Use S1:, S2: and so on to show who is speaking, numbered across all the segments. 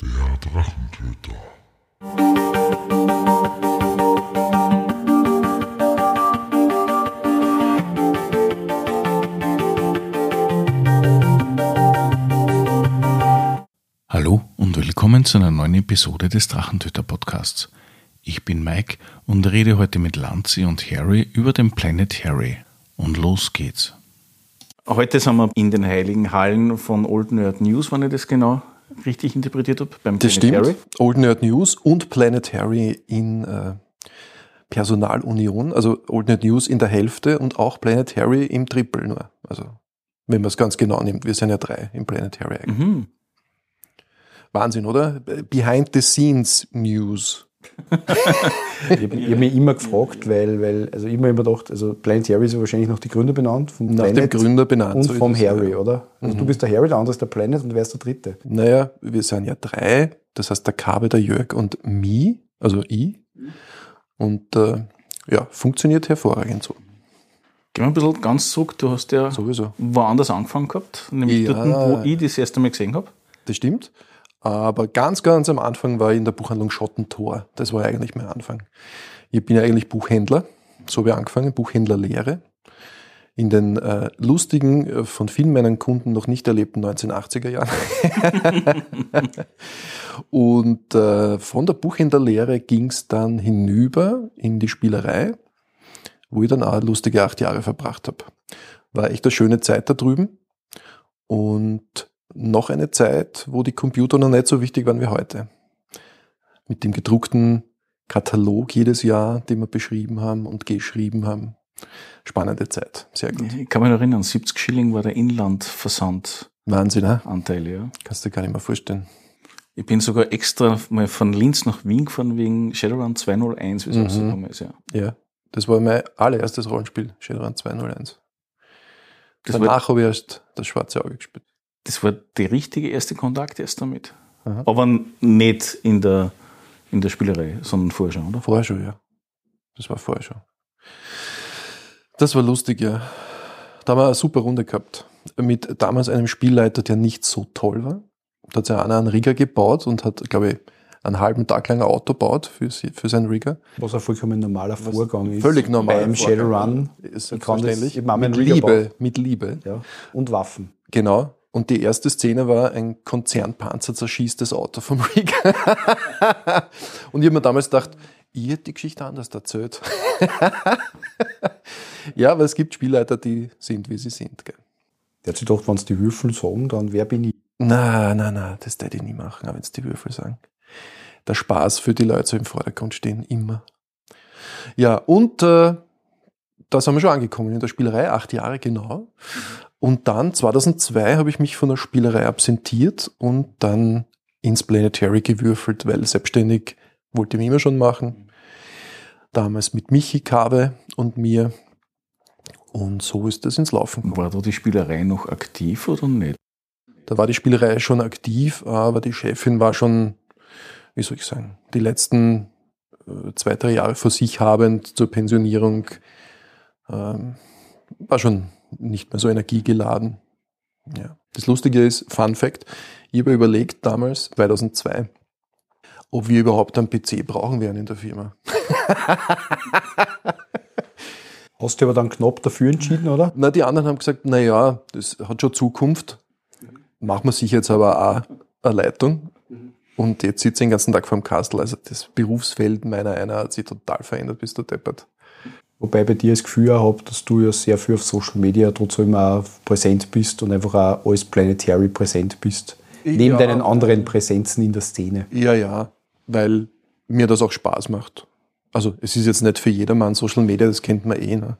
S1: Der Drachentöter.
S2: Hallo und willkommen zu einer neuen Episode des Drachentöter Podcasts. Ich bin Mike und rede heute mit Lanzi und Harry über den Planet Harry. Und los geht's. Heute sind wir in den heiligen Hallen von Old Nerd News, wenn ich das genau richtig interpretiert habe,
S3: beim das Planet stimmt. Harry. Old Nerd News und Planet Harry in äh, Personalunion, also Old Nerd News in der Hälfte und auch Planet Harry im Triple nur. Also wenn man es ganz genau nimmt, wir sind ja drei im Planet Harry eigentlich. Mhm. Wahnsinn, oder? Behind the Scenes News.
S4: Ich habe hab mich immer gefragt, weil, weil also immer immer gedacht, also Planet Harry ist wahrscheinlich nach die Gründer benannt.
S3: Vom nach Planet dem Gründer benannt.
S4: Und so vom Harry, ja. oder? Also mhm. du bist der Harry, der andere ist der Planet und wer ist der dritte?
S3: Naja, wir sind ja drei. Das heißt der Kabe, der Jörg und mi, also ich. Und äh, ja, funktioniert hervorragend so.
S2: Gehen wir ein bisschen ganz zurück. Du hast ja Sowieso. woanders angefangen gehabt, nämlich ja, dort, wo ich das erste Mal gesehen habe.
S3: Das stimmt. Aber ganz, ganz am Anfang war ich in der Buchhandlung Schottentor. Das war eigentlich mein Anfang. Ich bin ja eigentlich Buchhändler. So habe ich angefangen, Buchhändlerlehre. In den äh, lustigen, äh, von vielen meinen Kunden noch nicht erlebten 1980er Jahren. und äh, von der Buchhändlerlehre ging es dann hinüber in die Spielerei, wo ich dann auch lustige acht Jahre verbracht habe. War echt eine schöne Zeit da drüben. Und noch eine Zeit, wo die Computer noch nicht so wichtig waren wie heute. Mit dem gedruckten Katalog jedes Jahr, den wir beschrieben haben und geschrieben haben. Spannende Zeit, sehr gut.
S2: Ich kann mich erinnern, 70 Schilling war der Inlandversand.
S3: Wahnsinn, ne?
S2: Anteil, ja.
S3: Kannst du dir gar nicht mehr vorstellen.
S2: Ich bin sogar extra mal von Linz nach Wien gefahren wegen Shadowrun 201, wie es mhm. rausgekommen ist, ja.
S3: Ja, das war mein allererstes Rollenspiel, Shadowrun 201. Das Danach habe ich erst das schwarze Auge gespielt.
S2: Das war der richtige erste Kontakt erst damit. Aha. Aber nicht in der, in der Spielerei, sondern vorher schon, oder?
S3: Vorher schon, ja. Das war vorher schon. Das war lustig, ja. Da haben wir eine super Runde gehabt. Mit damals einem Spielleiter, der nicht so toll war. Da hat sich einer einen Rigger gebaut und hat, glaube ich, einen halben Tag lang ein Auto baut für, für seinen Rigger.
S4: Was ein vollkommen normaler Vorgang ist.
S3: Völlig normal.
S4: Beim Shadowrun
S3: ist selbstverständlich. Mit Liebe, mit Liebe.
S4: Ja. Und Waffen.
S3: Genau. Und die erste Szene war, ein Konzernpanzer zerschießt das Auto vom Rig. und ich habe mir damals gedacht, hätte die Geschichte anders erzählt. ja, aber es gibt Spielleiter, die sind, wie sie sind. Gell.
S4: Der hat sich gedacht, wenn es die Würfel sagen, dann wer bin ich?
S3: Na, na, na, das werde ich nie machen, wenn es die Würfel sagen. Der Spaß für die Leute so im Vordergrund stehen, immer. Ja, und äh, da sind wir schon angekommen in der Spielerei, acht Jahre genau. Und dann 2002 habe ich mich von der Spielerei absentiert und dann ins Planetary gewürfelt, weil selbstständig wollte ich immer schon machen. Damals mit Michi Kabe und mir. Und so ist das ins Laufen
S2: gekommen. War da die Spielerei noch aktiv oder nicht?
S3: Da war die Spielerei schon aktiv, aber die Chefin war schon, wie soll ich sagen, die letzten äh, zwei, drei Jahre vor sich habend zur Pensionierung, ähm, war schon nicht mehr so energiegeladen. Ja. Das Lustige ist, Fun Fact, ich habe überlegt damals, 2002, ob wir überhaupt einen PC brauchen werden in der Firma.
S4: Hast du aber dann knapp dafür entschieden, oder?
S3: Na, die anderen haben gesagt, na ja, das hat schon Zukunft. Machen wir sich jetzt aber auch eine Leitung. Und jetzt sitze ich den ganzen Tag vor dem Kastel. Also das Berufsfeld meiner einer hat sich total verändert, bist du deppert.
S4: Wobei bei dir das Gefühl habe, dass du ja sehr viel auf Social Media trotzdem auch präsent bist und einfach auch als Planetary präsent bist. Ja. Neben deinen anderen Präsenzen in der Szene.
S3: Ja, ja, weil mir das auch Spaß macht. Also es ist jetzt nicht für jedermann Social Media, das kennt man eh. Ne?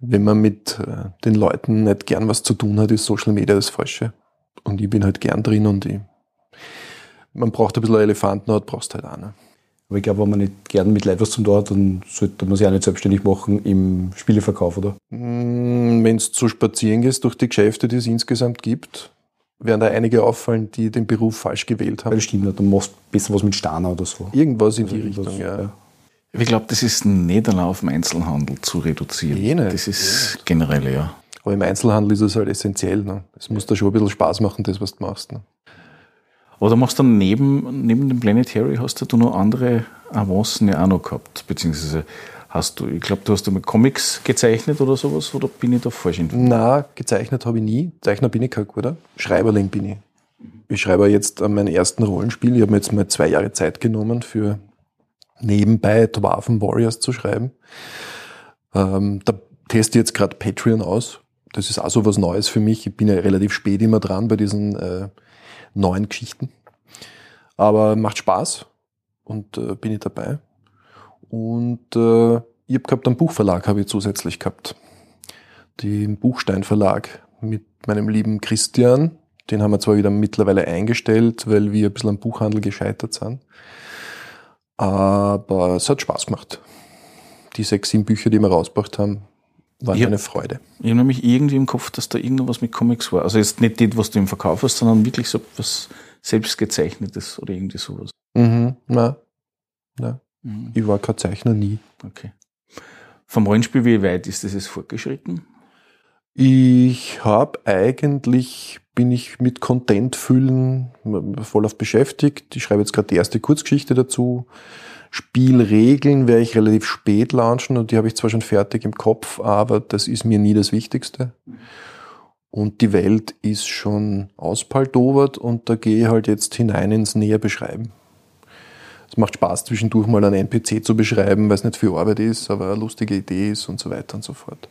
S3: Wenn man mit äh, den Leuten nicht gern was zu tun hat, ist Social Media das Falsche. Und ich bin halt gern drin und ich, man braucht ein bisschen Elefantenhaut, brauchst halt auch. Ne?
S4: Aber ich glaube, wenn man nicht gern mit Leuten was zum tun hat, dann sollte man sich auch nicht selbstständig machen im Spieleverkauf, oder?
S3: Mm, wenn es zu spazieren gehst durch die Geschäfte, die es insgesamt gibt, werden da einige auffallen, die den Beruf falsch gewählt haben.
S4: Das stimmt dann machst du besser was mit Steiner oder so.
S3: Irgendwas in also die Richtung, ja. ja.
S2: Ich glaube, das ist nicht allein auf den Einzelhandel zu reduzieren. Jene. Das ist generell, ja.
S3: Aber im Einzelhandel ist es halt essentiell. Ne? Es muss da schon ein bisschen Spaß machen, das, was du machst. Ne?
S2: Du machst dann neben, neben dem Planetary hast du noch andere Avancen ja auch noch gehabt, beziehungsweise hast du, ich glaube, du hast einmal Comics gezeichnet oder sowas, oder bin ich da falsch informiert?
S3: Na, gezeichnet habe ich nie. Zeichner bin ich kein guter. Schreiberling bin ich. Ich schreibe jetzt an meinem ersten Rollenspiel. Ich habe mir jetzt mal zwei Jahre Zeit genommen, für nebenbei Dwarfen Warriors zu schreiben. Ähm, da teste ich jetzt gerade Patreon aus. Das ist auch so was Neues für mich. Ich bin ja relativ spät immer dran bei diesen äh, neuen Geschichten. Aber macht Spaß und äh, bin ich dabei. Und äh, ich habe gehabt, einen Buchverlag habe ich zusätzlich gehabt. Den Buchstein Verlag mit meinem lieben Christian. Den haben wir zwar wieder mittlerweile eingestellt, weil wir ein bisschen am Buchhandel gescheitert sind. Aber es hat Spaß gemacht. Die sechs, sieben Bücher, die wir rausgebracht haben, waren
S2: Ja.
S3: eine Freude.
S2: Ich habe nämlich irgendwie im Kopf, dass da irgendwas mit Comics war. Also jetzt nicht das, was du im Verkauf hast, sondern wirklich so was selbstgezeichnetes oder irgendwie sowas.
S3: Mhm, na, na,
S2: Mhm.
S3: ich war kein Zeichner nie.
S2: Okay. Vom Rollenspiel, wie weit ist das jetzt fortgeschritten?
S3: Ich habe eigentlich, bin ich mit Content füllen voll auf beschäftigt. Ich schreibe jetzt gerade die erste Kurzgeschichte dazu. Spielregeln werde ich relativ spät launchen und die habe ich zwar schon fertig im Kopf, aber das ist mir nie das Wichtigste. Und die Welt ist schon auspaldowert und da gehe ich halt jetzt hinein ins näher beschreiben. Es macht Spaß, zwischendurch mal einen NPC zu beschreiben, weil es nicht viel Arbeit ist, aber eine lustige Idee ist und so weiter und so fort.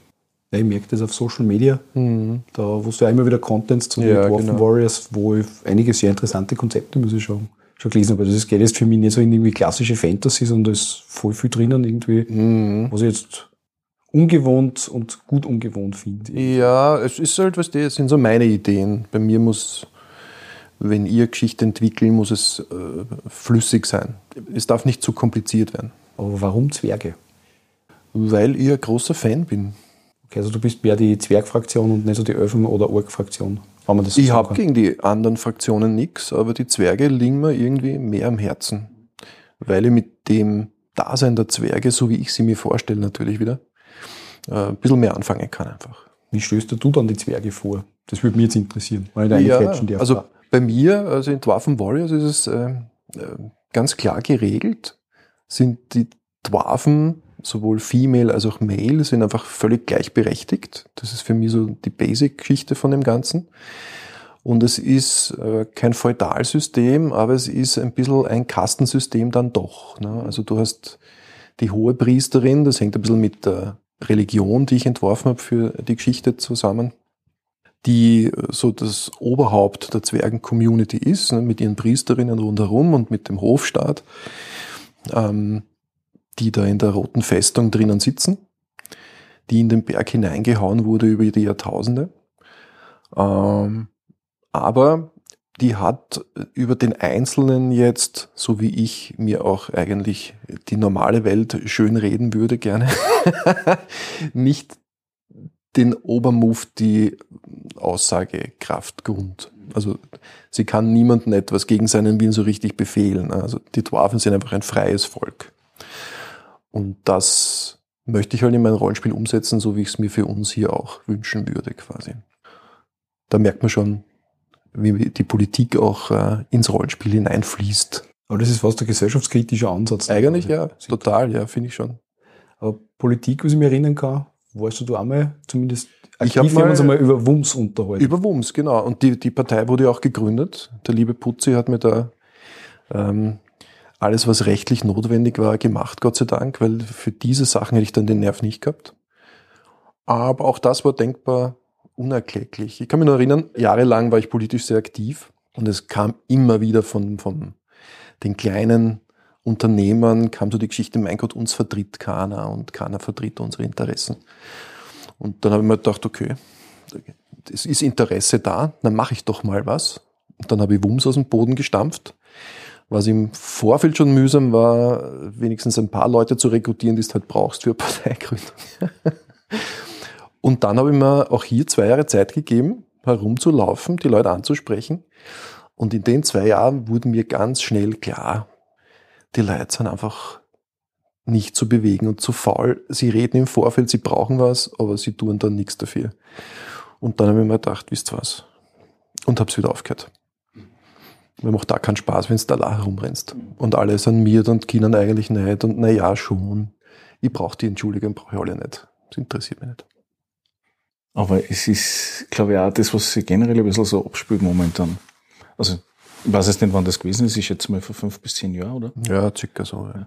S4: Ja, ich merke das auf Social Media. Da, wo du ja immer wieder Contents zu den
S3: Ja, genau.
S4: Warriors, wo ich einige sehr interessante Konzepte, muss ich sagen, schon gelesen. Also das geht jetzt für mich nicht so in irgendwie klassische Fantasy, sondern da ist voll viel drinnen irgendwie,
S3: Mhm.
S4: was ich jetzt ungewohnt und gut ungewohnt finde.
S3: Ja, es ist halt, was das sind so meine Ideen. Bei mir muss, wenn ihr Geschichte entwickeln, muss es äh, flüssig sein. Es darf nicht zu kompliziert werden,
S4: Aber warum Zwerge?
S3: weil ich ein großer Fan bin.
S4: Okay, also du bist mehr die Zwergfraktion und nicht so die Elfen- oder Ork-Fraktion. Wenn man das so
S3: Ich habe gegen die anderen Fraktionen nichts, aber die Zwerge liegen mir irgendwie mehr am Herzen. Weil ich mit dem Dasein der Zwerge, so wie ich sie mir vorstelle, natürlich wieder, äh, ein bisschen mehr anfangen kann einfach.
S4: Wie stößt du dann die Zwerge vor? Das würde mich jetzt interessieren, wenn ich da
S3: Ja,
S4: darf.
S3: also bei mir, also in Dwarfen Warriors ist es äh, äh, ganz klar geregelt, sind die Dwarfen, sowohl Female als auch Male, sind einfach völlig gleichberechtigt. Das ist für mich so die Basic-Geschichte von dem Ganzen. Und es ist äh, kein Feudalsystem, aber es ist ein bisschen ein Kastensystem dann doch. Ne? Also du hast die hohe Priesterin, das hängt ein bisschen mit der Religion, die ich entworfen habe für die Geschichte zusammen die äh, so das Oberhaupt der Zwergen-Community ist, ne, mit ihren Priesterinnen rundherum und mit dem Hofstaat, ähm, die da in der roten Festung drinnen sitzen, die in den Berg hineingehauen wurde über die Jahrtausende. Ähm, aber die hat über den Einzelnen jetzt, so wie ich mir auch eigentlich die normale Welt schön reden würde gerne, nicht den Obermufti Aussagekraftgrund. Also sie kann niemandem etwas gegen seinen Willen so richtig befehlen. Also die Dwarfen sind einfach ein freies Volk. Und das möchte ich halt in mein Rollenspiel umsetzen, so wie ich es mir für uns hier auch wünschen würde quasi. Da merkt man schon, wie die Politik auch äh, ins Rollenspiel hineinfließt.
S4: Aber das ist fast ein gesellschaftskritischer Ansatz.
S3: Eigentlich ja, total, ja, finde ich schon.
S4: Aber Politik, was ich mich erinnern kann, warst du da einmal zumindest
S3: Ich
S4: aktiv,
S3: hab
S4: wir haben uns
S3: mal-
S4: einmal über Wums unterhalten.
S3: Über Wums, genau. Und die, die Partei wurde ja auch gegründet. Der liebe Putzi hat mir da ähm, alles, was rechtlich notwendig war, gemacht, Gott sei Dank, weil für diese Sachen hätte ich dann den Nerv nicht gehabt. Aber auch das war denkbar unerkläglich. Ich kann mich nur erinnern, jahrelang war ich politisch sehr aktiv und es kam immer wieder von, von den kleinen Unternehmern, kam so die Geschichte, mein Gott, uns vertritt keiner und keiner vertritt unsere Interessen. Und dann habe ich mir gedacht, okay, es ist Interesse da, dann mache ich doch mal was. Und dann habe ich Wums aus dem Boden gestampft. Was im Vorfeld schon mühsam war, wenigstens ein paar Leute zu rekrutieren, die du halt brauchst für Parteigründung. Und dann habe ich mir auch hier zwei Jahre Zeit gegeben, herumzulaufen, die Leute anzusprechen. Und in den zwei Jahren wurde mir ganz schnell klar, die Leute sind einfach nicht zu bewegen und zu faul. Sie reden im Vorfeld, sie brauchen was, aber sie tun dann nichts dafür. Und dann habe ich mir gedacht, wisst was? Und habe es wieder aufgehört. Mir macht da keinen Spaß, wenn du da herumrennst. Und alle sind mir und Kindern eigentlich nicht. Und na ja, schon. Ich brauche die Entschuldigung, brauche ich alle nicht. Das interessiert mich nicht.
S2: Aber es ist, glaube ich, auch das, was sich generell ein bisschen so abspielt momentan. Also, ich weiß jetzt nicht, wann das gewesen ist, ist jetzt mal vor fünf bis zehn Jahren, oder?
S3: Ja, circa so. Ja.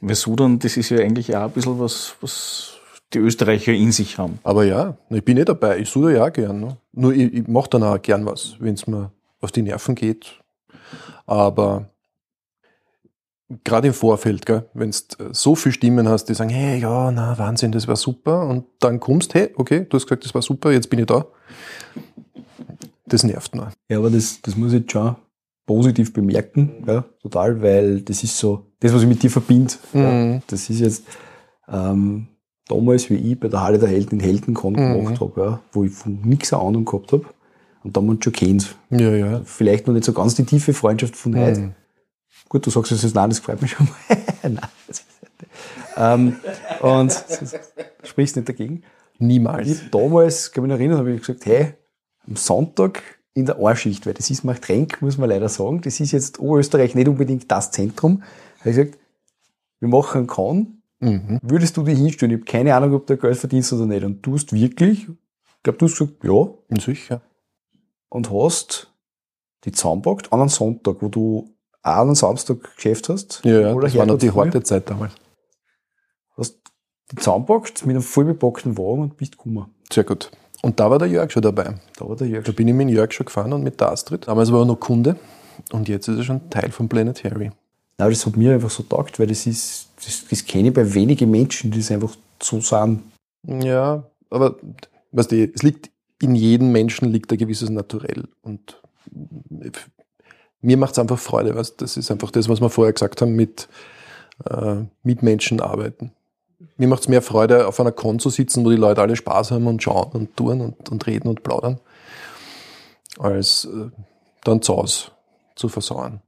S2: Weil Sudan, das ist ja eigentlich auch ein bisschen was, was die Österreicher in sich haben.
S3: Aber ja, ich bin eh dabei. Ich suche ja auch gern. Ne? Nur ich, ich mache dann auch gern was, wenn es mir auf die Nerven geht. Aber gerade im Vorfeld, wenn du so viele Stimmen hast, die sagen, hey, ja, na, Wahnsinn, das war super. Und dann kommst, hey, okay, du hast gesagt, das war super, jetzt bin ich da. Das nervt nur.
S4: Ja, aber das, das muss ich jetzt schon positiv bemerken, ja, total, weil das ist so, das, was ich mit dir verbinde,
S3: Mhm.
S4: ja, das ist jetzt ähm, damals, wie ich bei der Halle der Helden in Heldenkon
S3: Mhm.
S4: gemacht habe, ja, wo ich von nichts eine Ahnung gehabt habe und da haben wir uns schon kennt.
S3: Ja, ja.
S4: Vielleicht noch nicht so ganz die tiefe Freundschaft von heute.
S3: Mhm.
S4: Gut, du sagst es jetzt, nein, das freut mich schon mal. nein, das ist nicht. Ähm, und du sprichst nicht dagegen.
S3: Niemals.
S4: Ich damals, kann mich noch erinnern, habe ich gesagt, hey, am Sonntag in der Anschicht, weil das ist Marktrenk, muss man leider sagen, das ist jetzt Oberösterreich nicht unbedingt das Zentrum. habe ich gesagt, wir machen einen Kahn,
S3: Mhm.
S4: würdest du dich hinstellen? Ich habe keine Ahnung, ob du Geld verdienst oder nicht. Und du hast wirklich, ich glaube, du hast gesagt, ja,
S3: Sicher.
S4: Und hast die zusammengepackt an einem Sonntag, wo du auch an einem Samstag Geschäft hast.
S3: Ja, ja. Das war noch die harte Zeit damals.
S4: Hast die zusammengepackt mit einem vollbepackten Wagen und bist gekommen.
S3: Sehr gut. Und da war der Jörg schon dabei.
S4: Da war der Jörg.
S3: Da bin ich mit Jörg schon gefahren und mit der Astrid. Damals war er noch Kunde. Und jetzt ist er schon Teil von Planet Harry.
S4: Nein, das hat mir einfach so taugt, weil das ist, das, das kenne ich bei wenigen Menschen, die das einfach so sind.
S3: Ja, aber weißt du, es liegt in jedem Menschen liegt ein gewisses Naturell. Und mir macht es einfach Freude, weißt, du, das ist einfach das, was wir vorher gesagt haben, mit, äh, mit Menschen arbeiten. Mir macht es mehr Freude, auf einer Con zu sitzen, wo die Leute alle Spaß haben und schauen und tun und, und reden und plaudern, als äh, dann zu Hause zu versauen.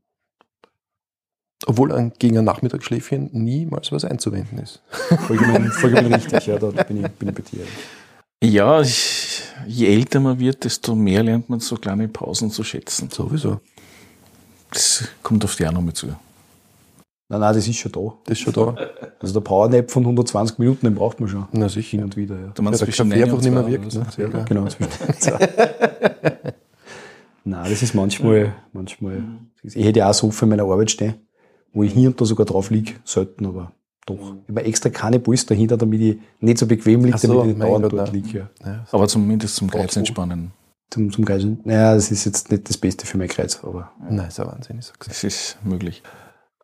S3: Obwohl ein, gegen ein Nachmittagsschläfchen niemals was einzuwenden ist.
S4: Vollkommen, vollkommen richtig, ja, da bin ich, bin ich bei dir.
S2: Ja, ich, je älter man wird, desto mehr lernt man so kleine Pausen zu schätzen.
S3: Sowieso.
S2: Das kommt auf die auch noch mit zu.
S4: Nein, nein, das ist schon da.
S3: Das ist schon da.
S4: Also der Powernap von 120 Minuten, den braucht man schon.
S3: Na sicher.
S4: Hin und wieder, ja.
S2: Du meinst
S3: Ja, der Kaffee einfach nicht mehr wirkt. Ne?
S2: so.
S3: Ja, klar.
S4: Genau, zwischen Nein, das ist manchmal, manchmal. Ich hätte ja auch so für meine Arbeit stehen, wo ich hier und da sogar drauf liege, selten, aber doch. Ich habe mir extra keine Polster dahinter, damit ich nicht so bequem liege,
S3: so,
S4: damit ich nicht dauernd
S3: Gott,
S4: dort
S3: nein.
S4: liege. Ja.
S3: Ja.
S2: Aber zumindest zum Kreuz entspannen.
S4: Zum, zum Kreisen. Naja, das ist jetzt nicht das Beste für mein Kreuz, aber
S3: Nein, ist ein Wahnsinn, ich sag's.
S2: Das ist möglich.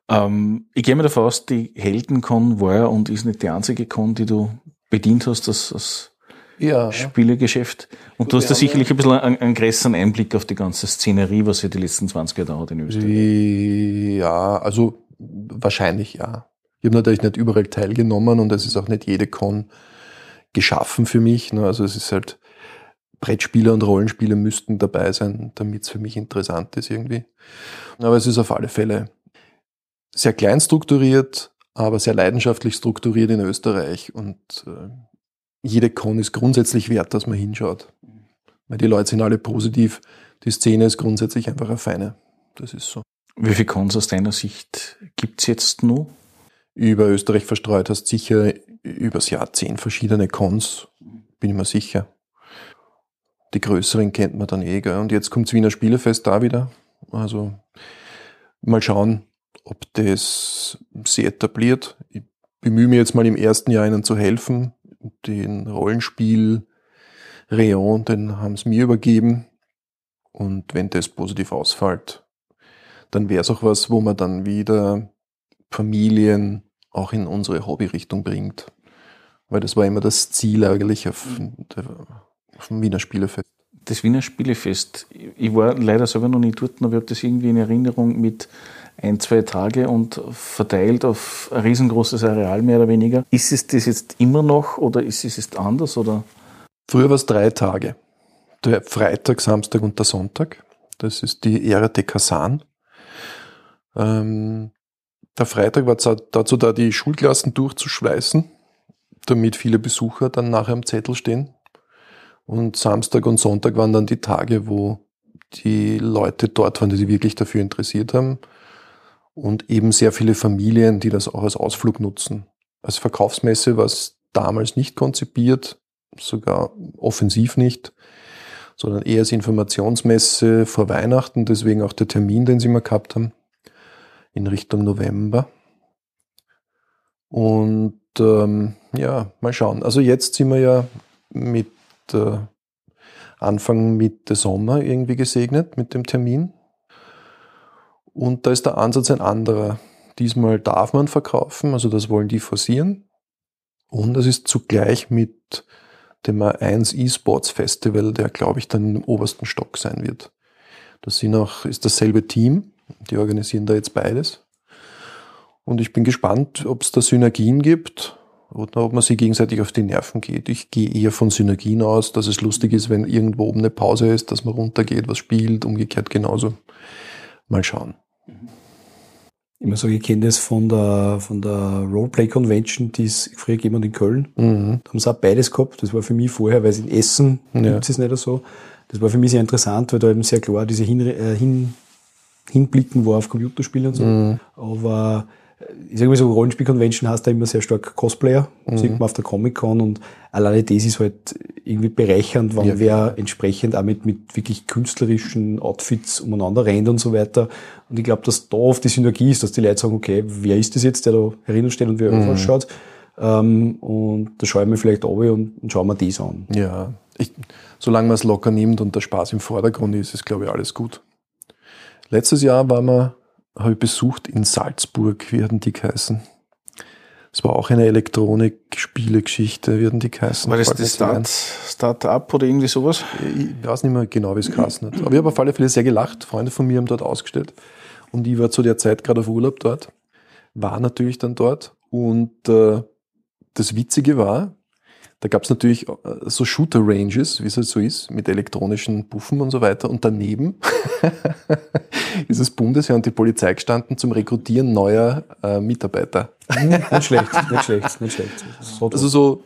S2: Ähm, ich gehe mir davon aus, die Heldencon war ja und ist nicht die einzige Con, die du bedient hast, das, das
S3: Ja,
S2: Spielegeschäft. Und du hast da sicherlich ein bisschen einen, einen größeren Einblick auf die ganze Szenerie, was ja die letzten 20 Jahre dauert in Österreich.
S3: ja, also wahrscheinlich ja. Ich habe natürlich nicht überall teilgenommen und es ist auch nicht jede Con geschaffen für mich. Ne? Also es ist halt, Brettspieler und Rollenspiele müssten dabei sein, damit es für mich interessant ist irgendwie. Aber es ist auf alle Fälle sehr klein strukturiert, aber sehr leidenschaftlich strukturiert in Österreich und äh, jede Con ist grundsätzlich wert, dass man hinschaut. Weil die Leute sind alle positiv. Die Szene ist grundsätzlich einfach eine feine. Das ist so.
S2: Wie viele Cons aus deiner Sicht gibt's jetzt noch?
S3: Über Österreich verstreut hast sicher übers Jahr zehn verschiedene Cons, bin ich mir sicher. Die größeren kennt man dann eh, gell? Und jetzt kommt's Wiener Spielefest da wieder. Also mal schauen, ob das sie etabliert. Ich bemühe mich jetzt mal im ersten Jahr ihnen zu helfen. Den Rollenspiel Rayon, den haben sie mir übergeben. Und wenn das positiv ausfällt, dann wäre es auch was, wo man dann wieder Familien auch in unsere Hobbyrichtung bringt. Weil das war immer das Ziel eigentlich auf, der, auf dem Wiener Spielefest.
S2: Das Wiener Spielefest. Ich war leider selber noch nie dort, aber ich habe das irgendwie in Erinnerung mit ein, zwei Tage und verteilt auf ein riesengroßes Areal mehr oder weniger. Ist es das jetzt immer noch oder ist es jetzt anders oder?
S3: Früher war es drei Tage. Der Freitag, Samstag und der Sonntag. Das ist die Ära de Kasan. Ähm, der Freitag war dazu da, die Schulklassen durchzuschweißen, damit viele Besucher dann nachher am Zettel stehen. Und Samstag und Sonntag waren dann die Tage, wo die Leute dort waren, die sich wirklich dafür interessiert haben. Und eben sehr viele Familien, die das auch als Ausflug nutzen. Als Verkaufsmesse war es damals nicht konzipiert, sogar offensiv nicht, sondern eher als Informationsmesse vor Weihnachten, deswegen auch der Termin, den sie mal gehabt haben, in Richtung November. Und ähm, ja, mal schauen. Also jetzt sind wir ja mit äh, Anfang Mitte Sommer irgendwie gesegnet mit dem Termin. Und da ist der Ansatz ein anderer. Diesmal darf man verkaufen, also das wollen die forcieren. Und es ist zugleich mit dem A1 eSports Festival, der glaube ich dann im obersten Stock sein wird. Das sind auch, ist dasselbe Team, die organisieren da jetzt beides. Und ich bin gespannt, ob es da Synergien gibt oder ob man sich gegenseitig auf die Nerven geht. Ich gehe eher von Synergien aus, dass es lustig ist, wenn irgendwo oben eine Pause ist, dass man runtergeht, was spielt, umgekehrt genauso. Mal schauen.
S4: Ich muss sagen, ich kenne das von der, von der Roleplay Convention, die es früher gegeben hat in Köln.
S3: Mhm.
S4: Da haben sie auch beides gehabt. Das war für mich vorher, weil es in Essen
S3: Ja.
S4: gibt es nicht so. Das war für mich sehr interessant, weil da eben sehr klar diese Hin, äh, Hin, Hinblicken war auf Computerspiele und so.
S3: Mhm.
S4: Aber äh, ich sage mal so, Rollenspiel-Convention heißt da immer sehr stark Cosplayer.
S3: Mhm.
S4: Sieht man auf der Comic-Con und alleine das ist halt irgendwie bereichernd, wenn
S3: Ja,
S4: wer entsprechend auch mit, mit wirklich künstlerischen Outfits umeinander rennt und so weiter. Und ich glaube, dass da oft die Synergie ist, dass die Leute sagen, okay, wer ist das jetzt, der da herinnen steht und wie er
S3: Mhm.
S4: ausschaut? Ähm, und da schaue ich mir vielleicht ab und, und schaue mir das an.
S3: Ja, ich, solange man es locker nimmt und der Spaß im Vordergrund ist, ist, glaube ich, alles gut. Letztes Jahr war man, habe ich besucht in Salzburg, wie hatten die geheißen? Es war auch eine Elektronik-Spielegeschichte, wie hatten die geheißen?
S2: War das das. Start, Start-up oder irgendwie sowas?
S3: Ich weiß nicht mehr genau, wie es geheißen hat. Aber ich habe auf alle Fälle sehr gelacht. Freunde von mir haben dort ausgestellt. Und ich war zu der Zeit gerade auf Urlaub dort. War natürlich dann dort. Und äh, das Witzige war, da gab es natürlich äh, so Shooter-Ranges, wie es halt so ist, mit elektronischen Puffen und so weiter. Und daneben ist das Bundesheer und die Polizei gestanden zum Rekrutieren neuer äh, Mitarbeiter.
S4: nicht schlecht, nicht schlecht, nicht schlecht. So
S3: Also so,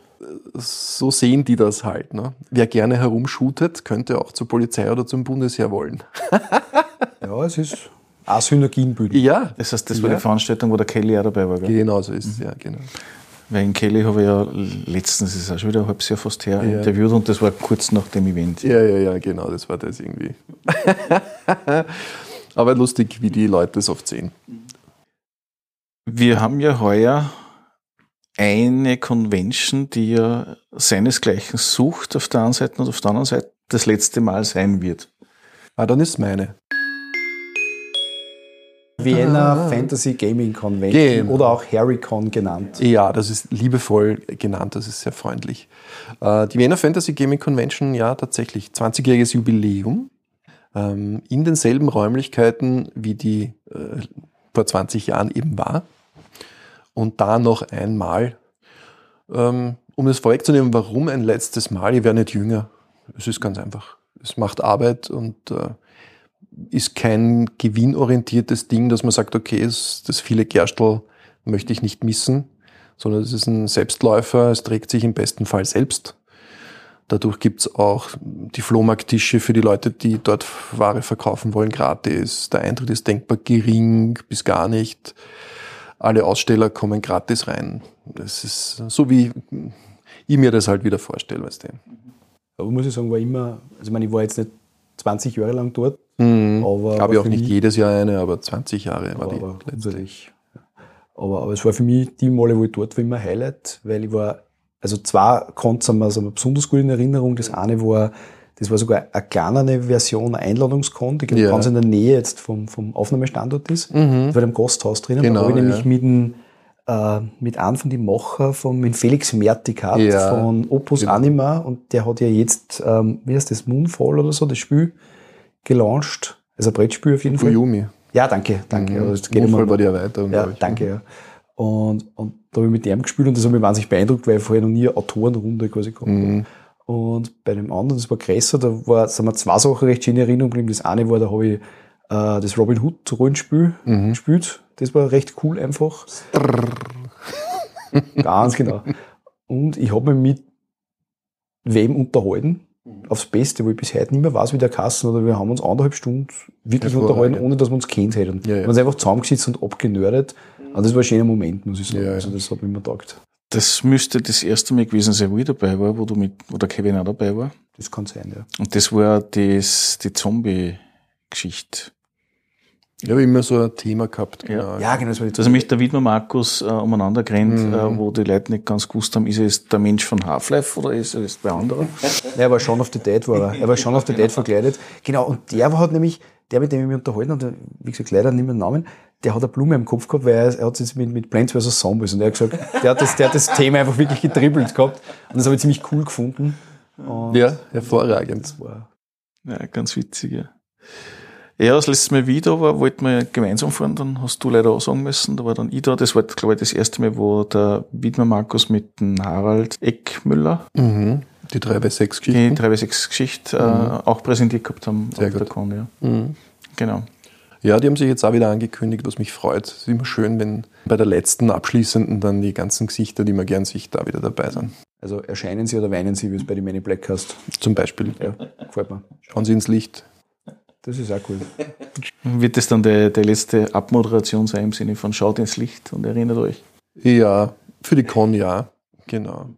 S3: so sehen die das halt. Ne? Wer gerne herumshootet, könnte auch zur Polizei oder zum Bundesheer wollen.
S4: ja, es ist auch Synergien bilden.
S3: Ja,
S2: Das heißt, das war
S3: Ja.
S2: die Veranstaltung, wo der Kelly auch dabei war, gell?
S3: genau so ist es, ja, genau.
S2: Weil in Kelly habe ich ja letztens, ist auch schon wieder ein halbes Jahr fast her,
S3: Ja.
S2: interviewt und das war kurz nach dem Event.
S3: Ja, ja, ja, genau, das war das irgendwie. Aber lustig, wie die Leute das oft sehen.
S2: Wir haben ja heuer eine Convention, die ja seinesgleichen sucht auf der einen Seite und auf der anderen Seite das letzte Mal sein wird.
S3: Ah, dann ist meine.
S4: Vienna Fantasy Gaming Convention
S3: Ah. Genau.
S4: oder auch HarryCon genannt.
S3: Ja, das ist liebevoll genannt, das ist sehr freundlich. Äh, Die Vienna Fantasy Gaming Convention, ja, tatsächlich, 20-jähriges Jubiläum. Ähm, In denselben Räumlichkeiten, wie die äh, vor 20 Jahren eben war. Und da noch einmal. Ähm, Um das vorwegzunehmen, warum ein letztes Mal? Ich werde nicht jünger. Es ist ganz einfach. Es macht Arbeit und äh, ist kein gewinnorientiertes Ding, dass man sagt, okay, es, das viele Gerstel möchte ich nicht missen, sondern es ist ein Selbstläufer, es trägt sich im besten Fall selbst. Dadurch gibt's auch die Flohmarkttische für die Leute, die dort Ware verkaufen wollen, gratis. Der Eintritt ist denkbar gering bis gar nicht. Alle Aussteller kommen gratis rein. Das ist so, wie ich mir das halt wieder vorstelle, weißt du.
S4: Aber muss ich sagen, war immer, also ich meine, ich war jetzt nicht 20 Jahre lang dort,
S3: Mhm.
S4: aber
S3: Habe
S4: war
S3: ich auch nicht
S4: mich-
S3: jedes Jahr eine, aber 20 Jahre war die
S4: aber
S3: letzte.
S4: ja. Aber, aber es war für mich die Male, wo ich dort war, immer ein Highlight, weil ich war, also zwei Cons haben wir also besonders gut in Erinnerung. Das eine war, das war sogar eine kleinere Version, Einladungskon, die
S3: Ja.
S4: ganz in der Nähe jetzt vom, vom Aufnahmestandort ist.
S3: Mhm.
S4: Das war im Gasthaus drinnen.
S3: Genau,
S4: da habe ich nämlich
S3: ja.
S4: mit, dem, äh, mit einem von den Macher, von, mit Felix Merti gehabt,
S3: Ja,
S4: von Opus
S3: genau.
S4: Anima. Und der hat ja jetzt, ähm, wie heißt das, Moonfall oder so, das Spiel gelauncht. Also ein Brettspiel auf jeden Fall.
S3: Fuyumi.
S4: Ja, danke, danke.
S3: Mhm.
S4: Also das geht immer-
S3: war die Erweiterung.
S4: ja,
S3: ich.
S4: danke, ja. Und, und da habe ich mit dem gespielt und das hat mich wahnsinnig beeindruckt, weil ich vorher noch nie eine Autorenrunde quasi gehabt habe.
S3: Mhm.
S4: Und bei dem anderen, das war größer, da war, sind mir zwei Sachen recht schön in Erinnerung geblieben. Das eine war, da habe ich äh, das Robin Hood Rollenspiel
S3: Mhm.
S4: gespielt. Das war recht cool einfach. Ganz genau. Und ich habe mich mit wem unterhalten? Aufs Beste, wo ich bis heute nicht mehr weiß, wie der Kassen oder wir haben uns anderthalb Stunden wirklich unterhalten, ohne dass wir uns kennt hätten.
S3: Ja, ja.
S4: Wir haben uns einfach zusammengesetzt und abgenördet. Und das war ein schöner Moment, muss ich sagen.
S3: Ja.
S4: Also das hat mir immer gedacht.
S2: Das müsste das erste Mal gewesen sein, wo ich dabei war, wo du mit, wo der Kevin auch dabei war.
S4: Das kann sein, ja.
S2: Und das war das, die Zombie-Geschichte.
S3: Ich habe immer so ein Thema gehabt.
S2: Ja.
S3: Genau.
S4: Ja, genau, das war die
S2: Da ist nämlich der Widmer Markus äh, umeinander gerannt,
S3: Mhm.
S2: äh, wo die Leute nicht ganz gewusst haben, ist er jetzt der Mensch von Half-Life oder ist er jetzt bei anderen?
S4: Er war schon auf the Dead, war er. Er war schon auf the Dead verkleidet. Genau, und der war hat nämlich, der, mit dem ich mich unterhalten habe, wie gesagt, leider nicht mehr den Namen, der hat eine Blume im Kopf gehabt, weil er, er hat jetzt mit, mit Plants vs. Zombies und er hat gesagt, der hat das, der hat das Thema einfach wirklich getribbelt gehabt. Und das habe ich ziemlich cool gefunden. Und
S3: ja, hervorragend.
S4: das war,
S2: Ja, ganz witzig, ja. Ja, das letzte Mal wieder war, wollten wir gemeinsam fahren, dann hast du leider auch sagen müssen, da war dann ich da, das war, glaube ich, das erste Mal, wo der Widmer Markus mit dem Harald Eckmüller
S3: Mhm. Die 3 bei 6
S2: die
S3: Geschichten.
S2: 3 6 Geschichte äh, auch präsentiert gehabt haben
S3: Sehr
S2: auf der
S3: gut.
S2: Con, ja.
S3: Mhm.
S2: Genau.
S3: Ja, die haben sich jetzt auch wieder angekündigt, was mich freut. Es ist immer schön, wenn bei der letzten abschließenden dann die ganzen Gesichter, die man gern sieht, da wieder dabei sind.
S4: also erscheinen sie oder weinen sie, wie es bei den in Black heißt.
S3: Zum Beispiel,
S4: Ja, gefällt mir.
S3: schauen Sie ins Licht.
S4: Das ist auch cool.
S2: Wird das dann die, die letzte Abmoderation sein im Sinne von schaut ins Licht und erinnert euch?
S3: Ja, für die Con ja, genau.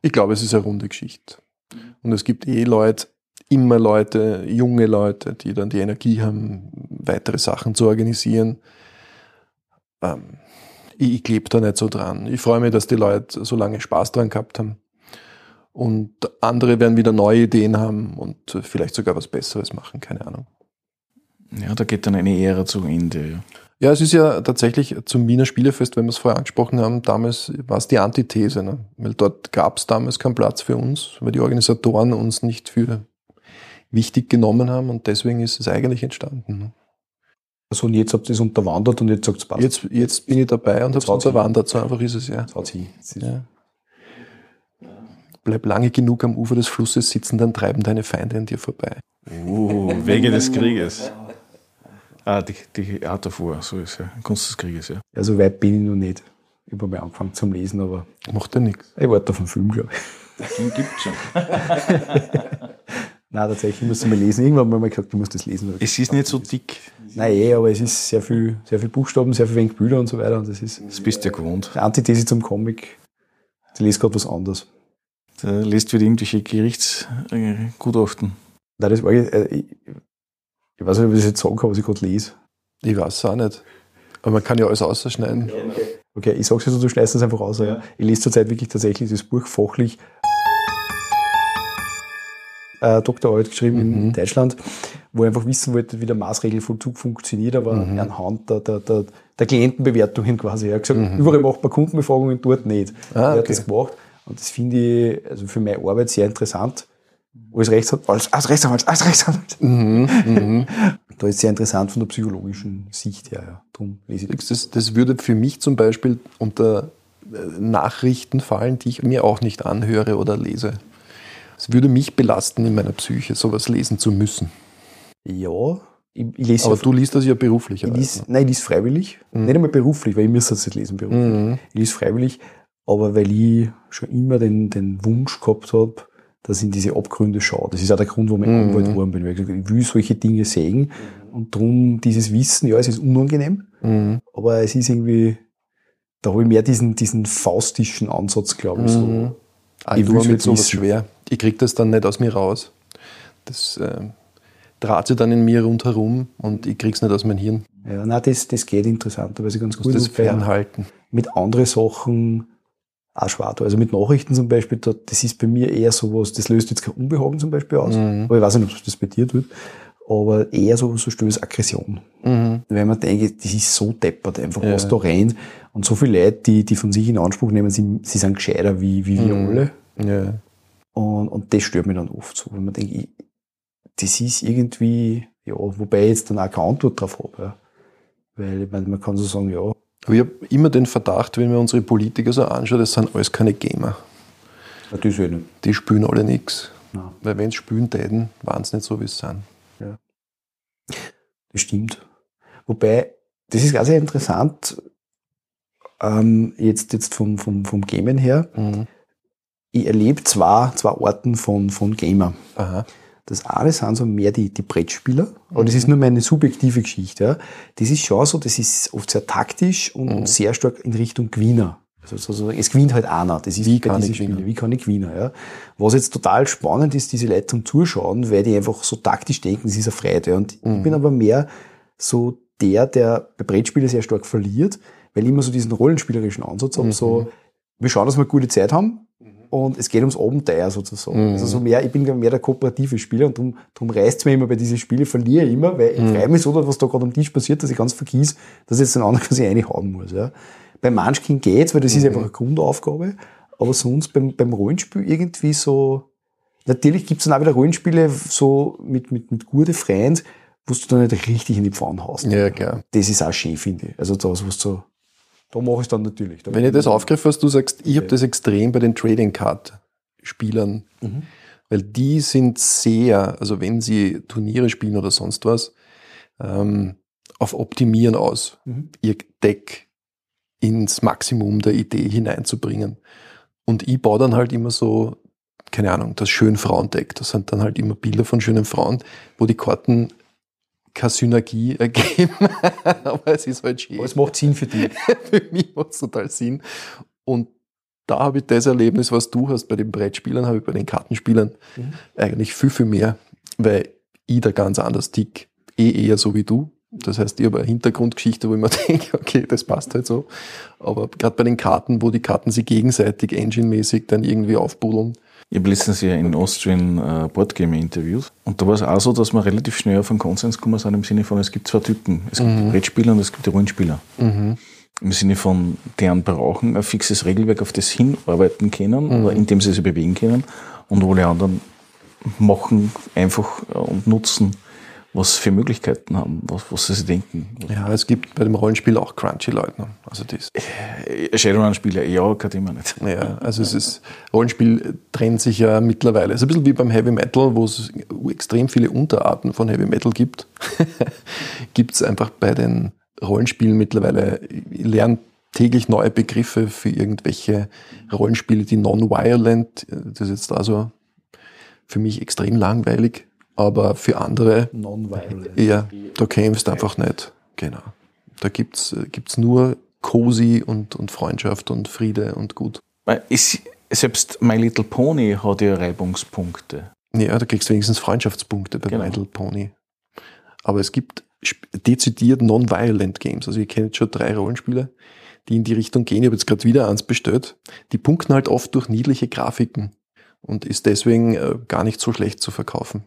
S3: Ich glaube, es ist eine runde Geschichte. Und es gibt eh Leute, immer Leute, junge Leute, die dann die Energie haben, weitere Sachen zu organisieren. Ähm, ich ich klebe da nicht so dran. Ich freue mich, dass die Leute so lange Spaß dran gehabt haben. Und andere werden wieder neue Ideen haben und vielleicht sogar was Besseres machen, keine Ahnung.
S2: Ja, da geht dann eine Ära zu Ende. Ja.
S3: Es ist ja tatsächlich zum Wiener Spielefest, wenn wir es vorher angesprochen haben, damals war es die Antithese, ne? weil dort gab es damals keinen Platz für uns, weil die Organisatoren uns nicht für wichtig genommen haben und deswegen ist es eigentlich entstanden. Ne?
S4: Also und jetzt habt ihr es unterwandert und jetzt sagt es passt.
S3: Jetzt, jetzt bin ich dabei und habe es unterwandert, so einfach ist es ja.
S4: Jetzt haut's hin.
S3: Ja. Bleib lange genug am Ufer des Flusses sitzen, dann treiben deine Feinde an dir vorbei.
S2: Uh, Wege des Krieges. Ah, die, die Art davor, so ist ja. Kunst des Krieges, ja.
S4: Also weit bin ich noch nicht. Ich habe mal angefangen zum Lesen, aber
S3: Macht ja nichts.
S4: ich warte auf den Film, glaube ich.
S2: Den gibt's schon.
S4: Nein, tatsächlich, ich muss mal lesen. Irgendwann haben wir mal gesagt, du musst das lesen.
S2: Es ist nicht so dick.
S4: Nein, eh, aber es ist sehr viel, sehr viel Buchstaben, sehr viel wenig Bilder und so weiter. Und das ist
S2: Das bist du ja gewohnt.
S4: die Antithese zum Comic. Ich lese gerade was anderes.
S2: Da liest wieder irgendwelche Gerichtsgutachten.
S4: Nein, das war, äh, ich, ich weiß nicht, ob ich das jetzt sagen kann, was ich gerade lese.
S3: Ich weiß es auch nicht. Aber man kann ja alles ausschneiden.
S4: Okay, ich sag's jetzt, du schneidest das einfach raus. Ja. Ich lese zurzeit wirklich tatsächlich das Buch fachlich. Äh, Doktorarbeit geschrieben in
S3: Mhm.
S4: Deutschland, wo ich einfach wissen wollte, wie der Maßregelvollzug funktioniert, aber
S3: Mhm.
S4: anhand der, der, der, der Klientenbewertungen quasi. Er hat gesagt, überall macht man Kundenbefragungen, dort nicht.
S3: Mhm. Ah,
S4: er hat
S3: okay.
S4: das gemacht und das finde ich also für meine Arbeit sehr interessant. Als Rechtsanwalt, als, als Rechtsanwalt, als Rechtsanwalt.
S3: Mhm, mhm.
S4: Da ist sehr interessant von der psychologischen Sicht her. Ja. Darum lese ich das.
S3: Das, das würde für mich zum Beispiel unter äh, Nachrichten fallen, die ich mir auch nicht anhöre oder lese. Es würde mich belasten in meiner Psyche, sowas lesen zu müssen.
S4: Ja, ich, ich lese
S3: Aber
S4: ja
S3: du liest das ja beruflich.
S4: Ich lies, nein, ich lese freiwillig. Nicht einmal beruflich, weil ich müsste es nicht lesen beruflich.
S3: Mhm.
S4: Ich lese freiwillig, aber weil ich schon immer den, den Wunsch gehabt habe, dass ich in diese Abgründe schaue. Das ist auch der Grund, warum ich
S3: Mhm.
S4: Anwalt geworden bin. Weil ich, gesagt habe, ich will solche Dinge sehen und darum dieses Wissen, ja, es ist unangenehm,
S3: Mhm.
S4: aber es ist irgendwie, da habe ich mehr diesen, diesen faustischen Ansatz, glaube ich. So.
S3: Mhm. Ah,
S4: Ich
S3: tue mir sowas
S4: wissen.
S3: schwer. Ich kriege das dann nicht aus mir raus. Das äh, draht sich dann in mir rundherum und ich krieg's nicht aus meinem Hirn.
S4: Ja, nein, das, das geht interessanterweise ganz gut.
S3: das fernhalten.
S4: mit anderen Sachen auch schwer. tue. Also mit Nachrichten zum Beispiel, da, das ist bei mir eher sowas, das löst jetzt kein Unbehagen zum Beispiel aus.
S3: Mhm.
S4: Aber ich weiß nicht, ob das bei dir tut. Aber eher so, so stilles Aggression.
S3: Mhm.
S4: Wenn man denkt, das ist so deppert, einfach
S3: Ja.
S4: was da rein. Und so viele Leute, die, die von sich in Anspruch nehmen, sie, sie sind gescheiter wie, wie wir
S3: Mhm.
S4: alle.
S3: Ja.
S4: Und, und das stört mich dann oft so. Wenn man denkt, ich, das ist irgendwie, ja, wobei ich jetzt dann auch keine Antwort drauf habe. Ja. Weil ich meine, man kann so sagen, ja,
S3: Aber ich habe immer den Verdacht, wenn man unsere Politiker so anschaut, das sind alles keine Gamer.
S4: ja ich nicht.
S3: Die spülen alle nichts.
S4: Nein.
S3: Weil wenn sie spülen täten, waren es nicht so, wie es sind.
S4: Das stimmt. Wobei, das ist sehr interessant, ähm, jetzt, jetzt vom, vom, vom Gamen her.
S3: Mhm.
S4: ich erlebe zwei, zwei Arten von, von Gamer.
S3: Aha.
S4: Das eine sind so mehr die, die Brettspieler, aber das ist nur meine subjektive Geschichte. Ja. Das ist schon so, das ist oft sehr taktisch und, und sehr stark in Richtung Gewinner. Also sozusagen, es gewinnt halt einer. Das ist
S3: Wie kann ich gewinnen?
S4: Wie kann ich gewinnen? Ja. Was jetzt total spannend ist, diese Leute zum Zuschauen, weil die einfach so taktisch denken, das ist eine Freude. Und ich bin aber mehr so der, der bei Brettspielen sehr stark verliert, weil ich immer so diesen rollenspielerischen Ansatz habe, so, wir schauen, dass wir eine gute Zeit haben und es geht ums Abenteuer sozusagen. Also so mehr, ich bin mehr der kooperative Spieler und darum, darum reißt es mir immer bei diesen Spielen, verliere ich immer, weil ich freue mich so, was da gerade am Tisch passiert, dass ich ganz vergieß, dass ich jetzt den anderen quasi reinhauen muss. Ja. Bei Munchkin geht's, weil das ist einfach eine Grundaufgabe, aber sonst beim, beim Rollenspiel irgendwie so, natürlich gibt's dann auch wieder Rollenspiele so mit, mit, mit guten Freunden, wo du dann nicht richtig in die Pfanne haust.
S3: Ja, klar.
S4: Das ist auch schön, finde ich. Also das, was so, da mache ich dann natürlich. Da
S3: Wenn ich das aufgreife, was du sagst, ich habe das extrem bei den Trading Card Spielern,
S4: Mhm.
S3: weil die sind sehr, also wenn sie Turniere spielen oder sonst was, ähm, auf Optimieren aus,
S4: Mhm.
S3: ihr Deck ins Maximum der Idee hineinzubringen. Und ich baue dann halt immer so, keine Ahnung, das schön Frauendeck. Das sind dann halt immer Bilder von schönen Frauen, wo die Karten keine Synergie ergeben. Aber es ist halt schön
S4: Aber es macht Sinn für dich.
S3: für mich macht es total Sinn. Und da habe ich das Erlebnis, was du hast bei den Brettspielern, habe ich bei den Kartenspielern
S4: Mhm.
S3: eigentlich viel, viel mehr, weil ich da ganz anders tick. Eh eher so wie du. Das heißt, ich habe eine Hintergrundgeschichte, wo ich mir denke, okay, das passt halt so. Aber gerade bei den Karten, wo die Karten sich gegenseitig engine-mäßig dann irgendwie aufbuddeln.
S2: Ich habe letztens ja in Austrian äh, Boardgame interviewt und da war es auch so, dass wir relativ schnell auf einen Konsens gekommen sind im Sinne von, es gibt zwei Typen. Es gibt die Brettspieler und es gibt die Rollenspieler. Im Sinne von, deren brauchen ein fixes Regelwerk, auf das hinarbeiten können oder in dem sie sich bewegen können. Und alle anderen machen einfach und nutzen, was für Möglichkeiten haben, was, was sie sich denken.
S3: Ja, es gibt bei dem Rollenspiel auch Crunchy-Leute. Also das,
S2: Äh, Shadowrun-Spieler, ja, kein Thema nicht.
S3: ja, also es ist, Rollenspiel trennt sich ja mittlerweile. Es ist ein bisschen wie beim Heavy Metal, wo es extrem viele Unterarten von Heavy Metal gibt. gibt es einfach bei den Rollenspielen mittlerweile, ich lerne täglich neue Begriffe für irgendwelche Rollenspiele, die non-violent, das ist jetzt also für mich extrem langweilig, aber für andere ja, da kämpfst du einfach nicht. Genau. Da gibt's äh, gibt's nur Cozy und, und Freundschaft und Friede und gut.
S2: Es, selbst My Little Pony hat ja Reibungspunkte.
S3: Ja, da kriegst du wenigstens Freundschaftspunkte bei
S2: Genau.
S3: My Little Pony. Aber es gibt dezidiert non-violent Games. Also ich kenne jetzt schon drei Rollenspiele, die in die Richtung gehen. Ich habe jetzt gerade wieder eins bestellt. Die punkten halt oft durch niedliche Grafiken und ist deswegen äh, gar nicht so schlecht zu verkaufen.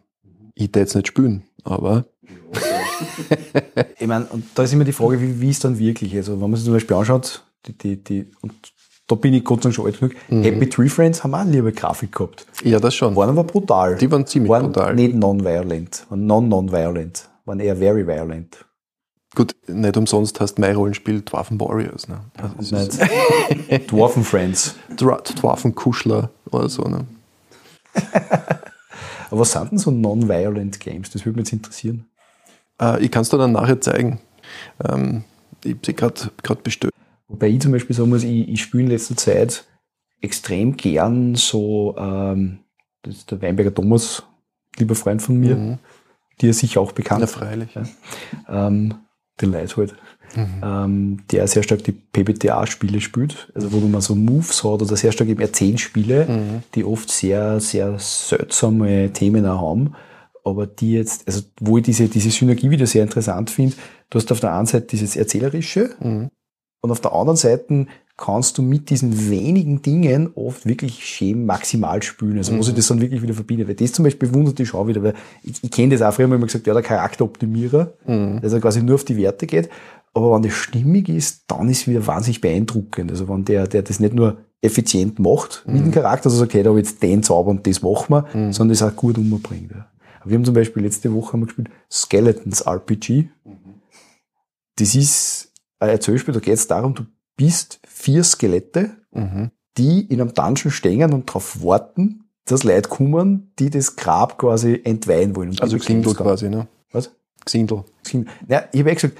S3: Ich hätte jetzt nicht spielen, aber
S4: Ich meine, und da ist immer die Frage, wie, wie ist dann wirklich? Also, wenn man sich zum Beispiel anschaut, die, die, die, und da bin ich Gott sei Dank schon alt genug, Happy Tree Friends haben auch eine liebe Grafik gehabt.
S3: ja, das schon.
S4: Waren aber brutal.
S3: Die waren ziemlich
S4: waren
S3: brutal.
S4: nicht non-violent, waren non-non-violent, waren eher very violent.
S3: Gut, nicht umsonst heißt mein Rollenspiel Dwarfen Warriors. Ne? Also
S4: Dwarfen Friends.
S3: Dra- Dwarfenkuschler oder so. Ne?
S4: Aber was sind denn so non-violent Games? Das würde mich jetzt interessieren.
S3: Äh, ich kann es dir dann nachher zeigen. Ähm, ich habe sie gerade bestellt.
S4: Wobei ich zum Beispiel sagen muss, ich, ich spiele in letzter Zeit extrem gern so, ähm, das ist der Weinberger Thomas, lieber Freund von mir,
S3: Mhm.
S4: dir sicher auch bekannt.
S3: Ja, freilich.
S4: ähm, den Leid halt, ähm, der sehr stark die PBTA-Spiele spielt, also wo man so Moves hat oder sehr stark eben Erzählspiele, die oft sehr, sehr seltsame Themen auch haben, aber die jetzt, also wo ich diese, diese Synergie wieder sehr interessant finde, du hast auf der einen Seite dieses Erzählerische
S3: Mhm.
S4: und auf der anderen Seite kannst du mit diesen wenigen Dingen oft wirklich schön maximal spielen. Also muss ich das dann wirklich wieder verbinden. Weil das zum Beispiel wundert dich auch wieder, weil ich, ich kenne das auch früher, wir immer gesagt, ja, der Charakteroptimierer, dass er quasi nur auf die Werte geht. Aber wenn das stimmig ist, dann ist es wieder wahnsinnig beeindruckend. Also wenn der, der das nicht nur effizient macht mit dem Charakter, also sagt, okay, da habe ich jetzt den Zauber und das machen wir, sondern das auch gut umbringt. Ja. Wir haben zum Beispiel letzte Woche haben wir gespielt Skeletons RPG. Das ist ein Erzählspiel, da geht es darum, du bist vier Skelette,
S3: Mhm.
S4: die in einem Dungeon stehen und darauf warten, dass Leute kommen, die das Grab quasi entweihen wollen.
S3: Also Xindel quasi. Ne?
S4: Was?
S3: Xindel.
S4: Xindel. Ja, ich habe ja gesagt,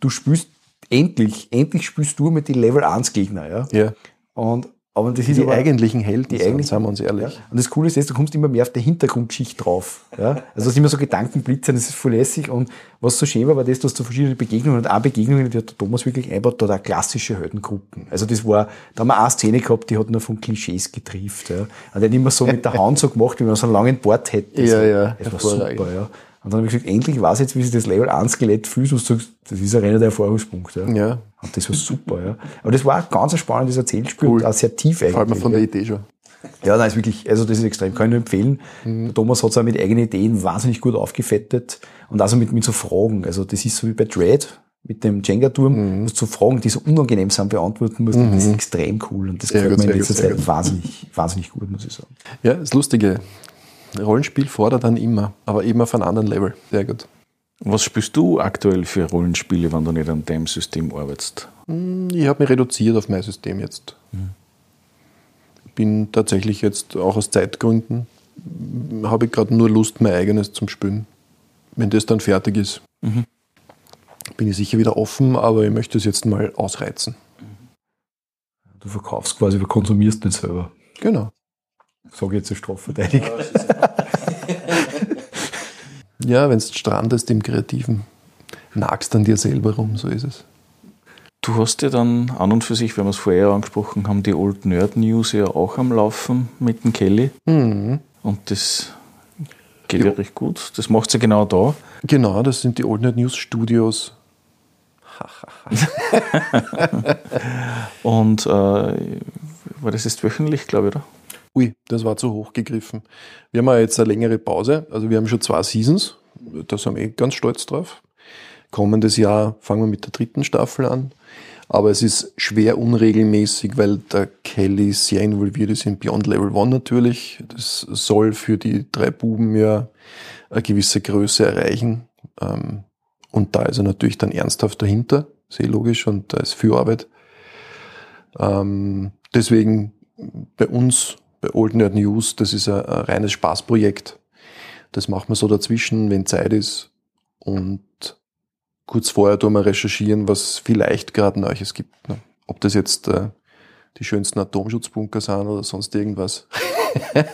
S4: du, spielst endlich, endlich spielst du mit den Level 1 Gegner, ja.
S3: Ja.
S4: Und, Aber das ist
S3: die eigentlichen Helden,
S4: die eigentlichen-
S3: sagen wir uns ehrlich.
S4: Und das Coole ist, jetzt, du kommst immer mehr auf die Hintergrundschicht drauf. Ja? Also es sind immer so Gedankenblitze, das ist voll lässig. Und was so schön war, war das, dass du verschiedene Begegnungen und auch Begegnungen, die hat der Thomas wirklich einbaut, da hat auch klassische Heldengruppen. Also das war, da haben wir eine Szene gehabt, die hat nur von Klischees getrieft. Ja? Und der hat immer so mit der Hand so gemacht, wie man so einen langen Bart hätte.
S3: Ja,
S4: so.
S3: ja,
S4: Das war super, ja. Und dann habe ich gesagt, endlich weiß ich jetzt, wie sich das Level 1 Skelett fühlt, und du sagst, das ist ein reiner Erfahrungspunkt. Ja.
S3: Ja,
S4: Und das war super, ja. Aber das war ein ganz spannendes Erzählspiel
S3: Cool.
S4: und auch sehr tief eigentlich.
S3: fällt mir von
S4: ja.
S3: der Idee schon.
S4: Ja, nein, ist wirklich, also das ist extrem, kann ich nur empfehlen.
S3: Mhm.
S4: Der Thomas hat es auch mit eigenen Ideen wahnsinnig gut aufgefettet und also mit, mit so Fragen. Also das ist so wie bei Dread mit dem Jenga-Turm,
S3: Mhm.
S4: so Fragen, die so unangenehm sind, beantworten musst. Und Das ist extrem cool und das
S3: Sehr
S4: gefällt mir in letzter Zeit wahnsinnig, wahnsinnig gut, muss ich sagen.
S3: Ja, das Lustige. Rollenspiel fordert dann immer, aber eben auf einem anderen Level. Sehr gut.
S2: Was spielst du aktuell für Rollenspiele, wenn du nicht an deinem System arbeitest?
S3: Ich habe mich reduziert auf mein System jetzt. Bin tatsächlich jetzt auch aus Zeitgründen, habe ich gerade nur Lust, mein eigenes zum Spielen. Wenn das dann fertig ist, bin ich sicher wieder offen, aber ich möchte es jetzt mal ausreizen.
S4: Du verkaufst quasi, du konsumierst nicht selber.
S3: Genau.
S4: Sage ich jetzt als Strafverteidiger.
S3: Ja, wenn du strandest im Kreativen, nagst an dir selber rum, so ist es.
S2: Du hast ja dann an und für sich, wenn wir es vorher angesprochen haben, die Old Nerd News ja auch am Laufen mit dem Kelly.
S3: Mhm.
S2: Und das geht ja recht gut. Das macht sie genau da.
S3: Genau, das sind die Old Net News Studios.
S2: Und äh, war das jetzt wöchentlich, glaube ich, oder?
S3: Ui, das war zu hoch gegriffen. Wir haben ja jetzt eine längere Pause. Also wir haben schon zwei Seasons. Da sind wir eh ganz stolz drauf. Kommendes Jahr fangen wir mit der dritten Staffel an. Aber es ist schwer unregelmäßig, weil der Kelly sehr involviert ist in Beyond Level One natürlich. Das soll für die drei Buben ja eine gewisse Größe erreichen. Ähm, Und da ist er natürlich dann ernsthaft dahinter. Sehr logisch und da ist viel Arbeit. Ähm, deswegen bei uns, bei Old Nerd News, das ist ein, ein reines Spaßprojekt. Das machen wir so dazwischen, wenn Zeit ist. Und kurz vorher tun wir recherchieren, was vielleicht gerade Neues gibt. Ne? Ob das jetzt äh, die schönsten Atomschutzbunker sind oder sonst irgendwas. das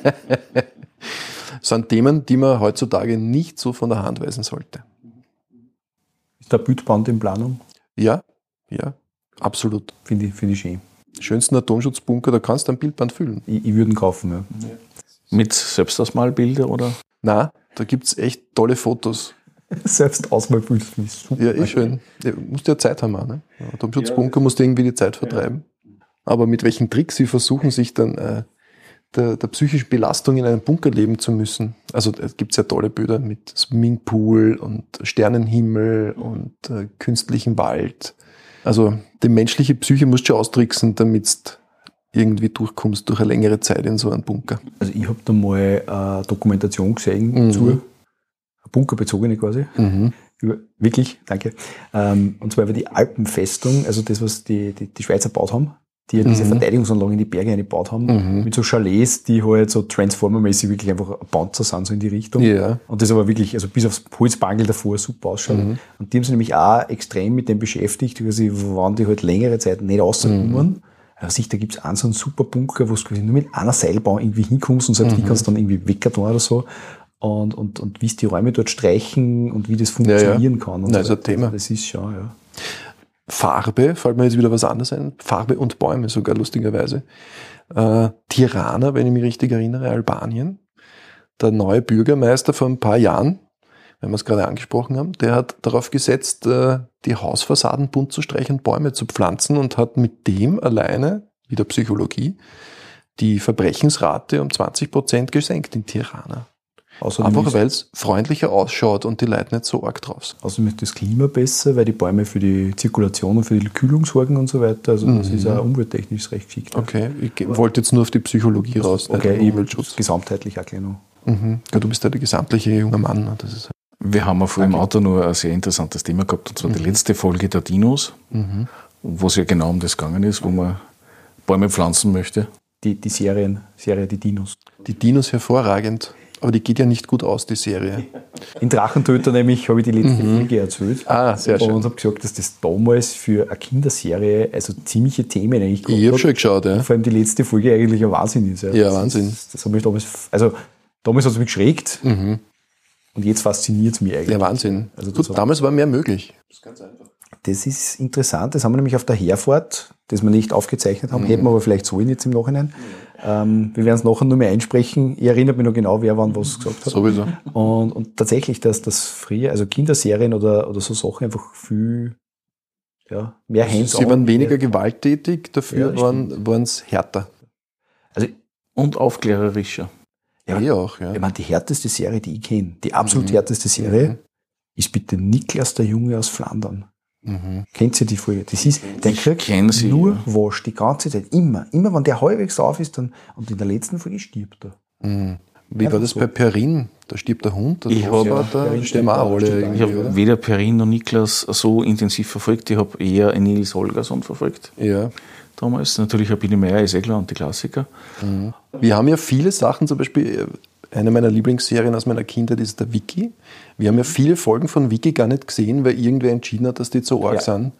S3: sind Themen, die man heutzutage nicht so von der Hand weisen sollte.
S4: Ist der Bildband in Planung?
S3: Ja, ja, absolut.
S4: Finde ich, finde ich schön.
S3: Schönsten Atomschutzbunker, da kannst du ein Bildband füllen.
S4: Ich, ich würde ihn kaufen, ja.
S2: Mit Selbstausmalbilder oder?
S3: Na, da gibt's echt tolle Fotos.
S4: Selbst Ausmalbild finde ich super.
S3: Ja, eh schön. Ja, musst ja Zeit haben auch, ne? Atomschutzbunker musst du irgendwie die Zeit vertreiben. Aber mit welchen Tricks sie versuchen, sich dann äh, der, der psychischen Belastung in einem Bunker leben zu müssen. Also es gibt ja tolle Bilder mit Swimmingpool und Sternenhimmel und äh, künstlichen Wald. Also die menschliche Psyche musst du schon austricksen, damit irgendwie durchkommst durch eine längere Zeit in so einen Bunker.
S4: Also ich habe da mal eine Dokumentation gesehen
S3: Mhm.
S4: zu, eine bunkerbezogene quasi. Über, wirklich, danke. Ähm, und zwar über die Alpenfestung, also das, was die, die, die Schweizer gebaut haben, die ja diese
S3: Mhm.
S4: Verteidigungsanlagen in die Berge eingebaut haben,
S3: Mhm.
S4: mit so Chalets, die halt so Transformer-mäßig wirklich einfach ein Panzer sind, so in die Richtung.
S3: Ja.
S4: Und das aber wirklich, also bis aufs Holzbangel davor super ausschaut.
S3: Mhm.
S4: Und die haben sich nämlich auch extrem mit dem beschäftigt, quasi, wann die halt längere Zeit nicht rauskommen.
S3: Mhm.
S4: Also sich, da gibt's einen so einen super Bunker, wo du nur mit einer Seilbahn irgendwie hinkommst und selbst die
S3: Mhm.
S4: kannst du dann irgendwie weggern oder so. Und, und, und wie es die Räume dort streichen und wie das funktionieren kann. Und
S3: Na,
S4: so
S3: ist ein
S4: weiter.
S3: Thema.
S4: Also Das ist schon, ja.
S3: Farbe, fällt mir jetzt wieder was anderes ein. Farbe und Bäume sogar lustigerweise. Äh, Tirana, wenn ich mich richtig erinnere, Albanien. Der neue Bürgermeister vor ein paar Jahren, wenn wir es gerade angesprochen haben, der hat darauf gesetzt, äh, die Hausfassaden bunt zu streichen, Bäume zu pflanzen und hat mit dem alleine, wieder Psychologie, die Verbrechensrate um 20 Prozent gesenkt in Tirana.
S4: Außerdem
S3: Einfach weil es freundlicher ausschaut und die Leute nicht so arg drauf sind.
S4: außerdem ist das Klima besser, weil die Bäume für die Zirkulation und für die Kühlung sorgen und so weiter. Also das
S3: Mhm.
S4: ist auch umwelttechnisch recht geschickt.
S3: Okay, ich ge- wollte jetzt nur auf die Psychologie raus,
S4: Okay,
S3: Umweltschutz.
S4: gesamtheitlich auch gleich noch.
S3: Mhm. Ja, du bist ja der gesamtliche junge Mann. ne? Das ist
S2: Wir haben ja vor im Auto nur ein sehr interessantes Thema gehabt, und zwar die letzte Folge der Dinos, wo es ja genau um das gegangen ist, wo man Bäume pflanzen möchte.
S4: Die, die Serien, Serie Die Dinos.
S3: die Dinos hervorragend. Aber die geht ja nicht gut aus, die Serie.
S4: In Drachentöter nämlich habe ich die letzte Folge erzählt.
S3: Ah, sehr schön.
S4: Und habe gesagt, dass das damals für eine Kinderserie also ziemliche Themen eigentlich gehabt
S3: Ich habe schon geschaut, ja.
S4: Vor allem die letzte Folge eigentlich ein Wahnsinn ist.
S3: Ja,
S4: das
S3: Wahnsinn.
S4: Ist, das hat mich damals, also damals hat es mich geschreckt und jetzt fasziniert es mich eigentlich.
S3: Ja, Wahnsinn.
S4: Also das
S3: gut, damals war mehr möglich.
S4: Das ist interessant. Das haben wir nämlich auf der Herfahrt, das wir nicht aufgezeichnet haben, hätten wir aber vielleicht sollen jetzt im Nachhinein. Ähm, wir werden es nachher nur mehr einsprechen. Ich erinnere mich noch genau, wer wann was gesagt hat.
S3: Sowieso.
S4: Und, und tatsächlich, dass das früher, also Kinderserien oder, oder so Sachen einfach viel ja, mehr hands
S3: Sie waren weniger gewalttätig, dafür
S4: Ja,
S3: waren es härter.
S4: Also,
S2: Und aufklärerischer.
S4: Ja,
S3: Ja, auch, ja.
S4: ich meine, die härteste Serie, die ich kenne, die absolut härteste Serie, ist bitte Niklas der Junge aus Flandern.
S3: Mhm.
S4: Kennt ihr die Folge? Das ist, der
S2: Ich
S4: kriegt
S2: sie,
S4: nur
S2: ja.
S4: Wasch die ganze Zeit. Immer. Immer, wenn der halbwegs auf ist, dann, und in der letzten Folge stirbt er.
S3: Mhm. Wie war das
S4: so.
S3: bei Perrin? Da stirbt der Hund, der
S2: Ich hab-
S3: Großvater,
S4: ja,
S3: da auch alle.
S2: Ich habe
S3: oder?
S2: weder Perin noch Niklas so intensiv verfolgt. Ich habe eher Nils Holgersson verfolgt
S3: Ja.
S2: damals. Natürlich ein Biene Meier ist eh klar und die Klassiker.
S3: Wir haben ja viele Sachen, zum Beispiel äh, eine meiner Lieblingsserien aus meiner Kindheit ist der Wiki. Wir haben ja viele Folgen von Wiki gar nicht gesehen, weil irgendwer entschieden hat, dass die zu arg
S4: Ja.
S3: sind.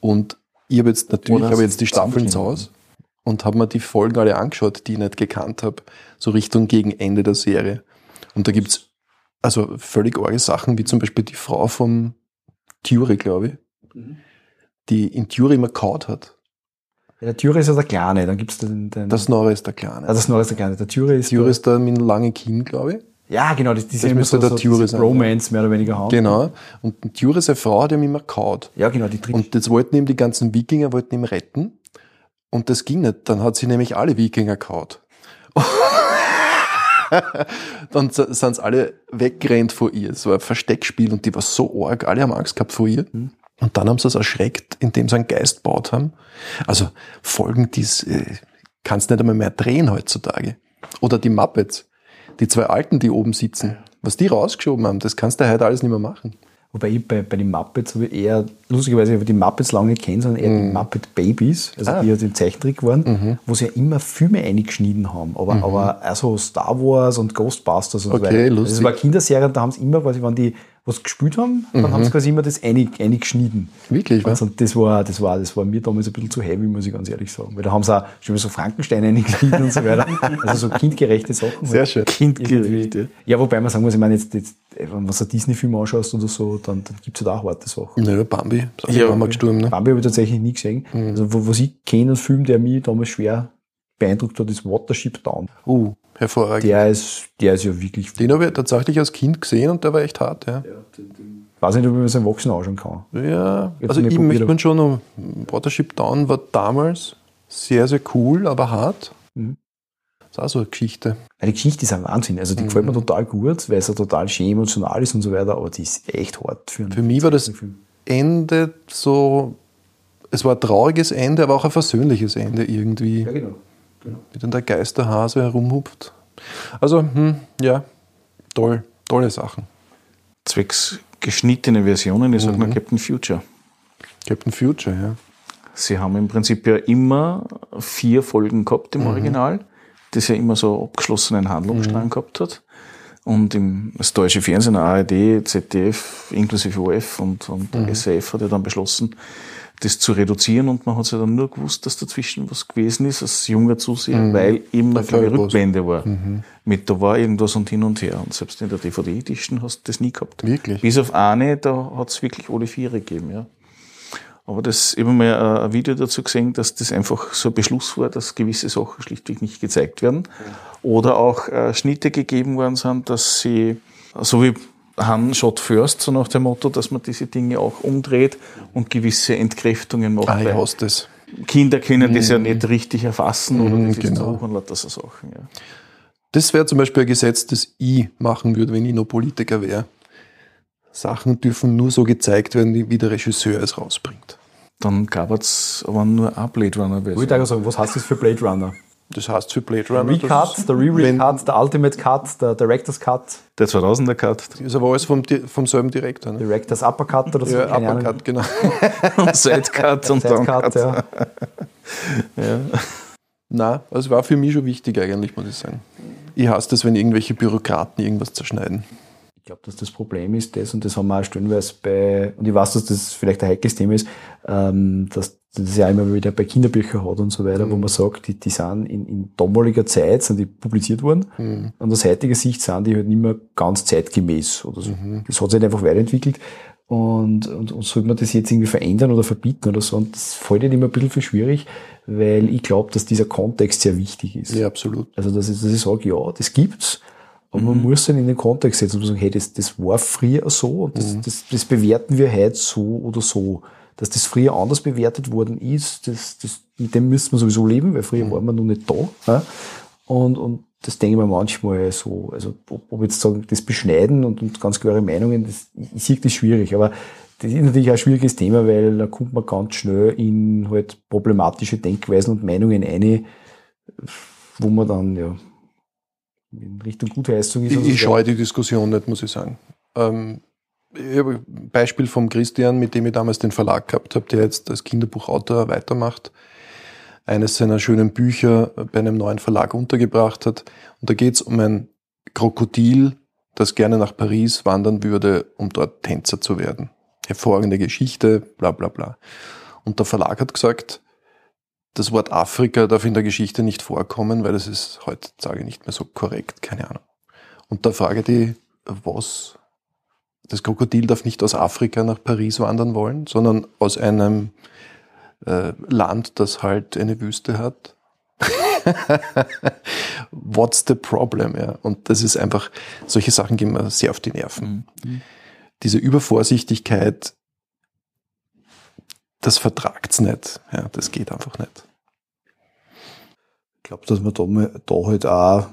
S3: Und ich habe jetzt natürlich
S2: Oder
S3: habe jetzt die Staffeln ins
S2: zusammengeschnitten?
S3: Haus und habe mir die Folgen alle angeschaut, die ich nicht gekannt habe, so Richtung gegen Ende der Serie. Und da gibt's also völlig arge Sachen, wie zum Beispiel die Frau vom Thury, glaube ich, die in Thury immer kaut hat.
S4: Ja, der Türe ist ja der Kleine, dann gibt's den, den
S3: Das Snorre ist der Kleine.
S4: ah, das Snorre ist der Kleine. Der Türe ist, der,
S3: ist da mit einem langen Kinn, glaube ich.
S4: ja, genau, die, die
S3: Das
S4: immer so,
S3: der
S4: so
S3: Türe sein,
S4: Bromance mehr oder weniger haben.
S3: Genau. Und Thury, seine Frau, hat ihm immer kaut.
S4: Ja, genau, die dritte.
S3: Und jetzt wollten ihm die ganzen Wikinger wollten ihm retten. Und das ging nicht. Dann hat sie nämlich alle Wikinger kaut. Dann sind sie alle weggerannt vor ihr. Es war ein Versteckspiel und die war so arg. Alle haben Angst gehabt vor ihr.
S4: Mhm.
S3: Und dann haben sie es erschreckt, indem sie einen Geist baut haben. Also Folgen, die äh, kannst nicht einmal mehr drehen heutzutage. Oder die Muppets. Die zwei Alten, die oben sitzen. Was die rausgeschoben haben, das kannst du heute alles nicht mehr machen.
S4: Wobei ich bei, bei den Muppets habe ich eher, lustigerweise habe ich die Muppets lange kennt, sondern eher die Muppet Babies, also
S3: Ah.
S4: die halt im Zeichentrick waren, wo sie ja immer Filme eingeschnitten haben. Aber, aber also Star Wars und Ghostbusters und so
S3: Okay,
S4: weiter. Also
S3: lustig.
S4: es war Kinderserien, da haben sie immer, quasi, wenn die was gespielt haben, dann haben sie quasi immer das einig, eingeschnitten.
S3: Wirklich, was?
S4: Und das war, das war, das war mir damals ein bisschen zu heavy, muss ich ganz ehrlich sagen. Weil da haben sie auch schon mal so Frankenstein eingeschnitten und so weiter. Also so kindgerechte Sachen.
S3: Sehr schön.
S2: Kindgerecht. ja.
S4: Wobei man sagen muss, ich meine, jetzt, jetzt wenn du so Disney-Film anschaust oder so, dann, dann gibt es halt auch harte Sachen.
S3: Nö, Bambi.
S2: Ja.
S3: Mama gestorben, ne?
S4: Bambi habe ich tatsächlich nie gesehen. Also, wo, was ich kenne, ein Film, der mich damals schwer beeindruckt hat, ist Watership Down.
S3: Uh, hervorragend.
S4: Der ist, der ist ja wirklich,
S3: Den habe ich tatsächlich als Kind gesehen und der war echt hart, ja.
S4: ich weiß nicht, ob ich mir das Erwachsenen anschauen kann.
S3: Ja,
S4: Jetzt
S3: also ich
S4: probiert,
S3: möchte man schon noch, Watership Down war damals sehr, sehr cool, aber hart.
S4: Mhm.
S3: Das ist auch so eine Geschichte.
S4: Die Geschichte ist ein Wahnsinn. Also, die gefällt mir total gut, weil es ja total schön emotional ist und so weiter, aber die ist echt hart für einen
S3: Für mich war das. Ende so, es war ein trauriges Ende, aber auch ein versöhnliches Ende irgendwie,
S4: Ja, genau.
S3: Wie dann der Geisterhase herumhupft. Also, hm, ja, toll, tolle Sachen.
S2: Zwecks geschnittene Versionen, ich sage
S3: Mhm.
S2: nur Captain Future.
S3: Captain Future, ja.
S2: Sie haben im Prinzip ja immer vier Folgen gehabt
S3: Mhm.
S2: im Original, das ja immer so abgeschlossenen Handlungsstrang
S3: Mhm.
S2: gehabt hat. Und im, das deutsche Fernsehen, ARD, ZDF, inklusive OF und, und
S3: Mhm.
S2: SAF hat ja dann beschlossen, das zu reduzieren und man hat ja dann nur gewusst, dass dazwischen was gewesen ist, als junger Zuseher, weil immer
S3: Mhm.
S2: Ich,
S3: fällt was.
S2: Rückblende war. Mit da war irgendwas und hin und her. Und selbst in der DVD-Edition hast du das nie gehabt.
S3: Wirklich?
S2: Bis auf eine, da hat es wirklich alle Viere gegeben, ja. Aber das, ich habe mal ein- ein Video dazu gesehen, dass das einfach so ein Beschluss war, dass gewisse Sachen schlichtweg nicht gezeigt werden. Oder auch äh, Schnitte gegeben worden sind, dass sie, so wie Han shot first, so nach dem Motto, dass man diese Dinge auch umdreht und gewisse Entkräftungen macht.
S3: Ah, ich hasse das.
S2: Kinder können das ja nicht richtig erfassen oder
S3: Mhm,
S2: das
S3: genau.
S2: und lauter so Sachen, ja.
S3: Das wäre zum Beispiel ein Gesetz, das ich machen würde, wenn ich noch Politiker wäre. Sachen dürfen nur so gezeigt werden, wie der Regisseur es rausbringt.
S2: Dann gab es aber nur eine Blade Runner
S4: Ich wollte auch sagen, was heißt das für Blade Runner?
S3: Das heißt für Blade Runner.
S4: Recut, der Re-Recut, der Ultimate Cut, der Director's Cut,
S2: Der 2000er Cut
S3: ist aber alles vom, vom selben Direktor. Ne?
S4: Director's Uppercut oder so,
S3: Ja. Uppercut, genau.
S2: und Sidecut und
S4: Sidecut,
S2: Downcut.
S4: ja.
S2: Ja.
S3: Na, also war für mich schon wichtig eigentlich, muss ich sagen. Ich hasse das, wenn irgendwelche Bürokraten irgendwas zerschneiden.
S4: Ich glaube, dass das Problem ist, das, und das haben wir auch stellenweise bei, und ich weiß, dass das vielleicht ein heikles Thema ist, ähm, dass das ja immer wieder bei Kinderbüchern hat und so weiter, mhm. wo man sagt, die, die sind in, in damaliger Zeit sind die publiziert worden. Mhm. Und aus heutiger Sicht sind die halt nicht mehr ganz zeitgemäß oder so. Mhm. Das hat sich halt einfach weiterentwickelt. Und, und, und sollte man das jetzt irgendwie verändern oder verbieten oder so? Und das fällt halt immer ein bisschen für schwierig, weil ich glaube, dass dieser Kontext sehr wichtig ist.
S3: Ja, absolut.
S4: Also, dass ich, dass ich sage, ja, das gibt's, aber mhm. man muss dann in den Kontext setzen und sagen, hey, das, das war früher so und das, mhm. das, das bewerten wir heute so oder so. Dass das früher anders bewertet worden ist, das, das, mit dem müssen wir sowieso leben, weil früher mhm. waren wir noch nicht da. Ja? Und, und das denke ich mir manchmal so, also ob, ob jetzt sagen, das Beschneiden und, und ganz klare Meinungen, das, ich sehe das schwierig, aber das ist natürlich ein schwieriges Thema, weil da kommt man ganz schnell in halt problematische Denkweisen und Meinungen ein, wo man dann ja in Richtung Gutheissung ist.
S3: Ich, ich scheue die Diskussion nicht, muss ich sagen. Ähm, Beispiel vom Christian, mit dem ich damals den Verlag gehabt habe, der jetzt als Kinderbuchautor weitermacht eines seiner schönen Bücher bei einem neuen Verlag untergebracht hat. Und da geht es um ein Krokodil, das gerne nach Paris wandern würde, um dort Tänzer zu werden. Hervorragende Geschichte, bla bla bla. Und der Verlag hat gesagt, das Wort Afrika darf in der Geschichte nicht vorkommen, weil das ist heutzutage nicht mehr so korrekt, keine Ahnung. Und da frage die, was? Das Krokodil darf nicht aus Afrika nach Paris wandern wollen, sondern aus einem äh, Land, das halt eine Wüste hat. What's the problem? Ja? Und das ist einfach, solche Sachen gehen mir sehr auf die Nerven. Mhm. Diese Übervorsichtigkeit, das vertragt's nicht. Ja, das geht einfach nicht.
S4: Ich glaube, dass man da, mal, da halt auch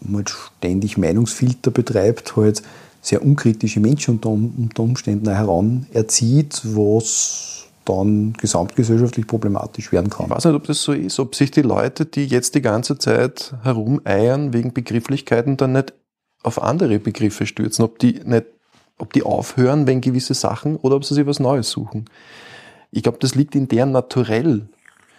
S4: mal ständig Meinungsfilter betreibt, halt sehr unkritische Menschen unter, unter Umständen heranerzieht, was dann gesamtgesellschaftlich problematisch werden kann.
S3: Ich weiß nicht, ob das so ist, ob sich die Leute, die jetzt die ganze Zeit herumeiern wegen Begrifflichkeiten, dann nicht auf andere Begriffe stürzen, ob die nicht, ob die aufhören wegen gewisse Sachen oder ob sie sich was Neues suchen. Ich glaube, das liegt in deren Naturell.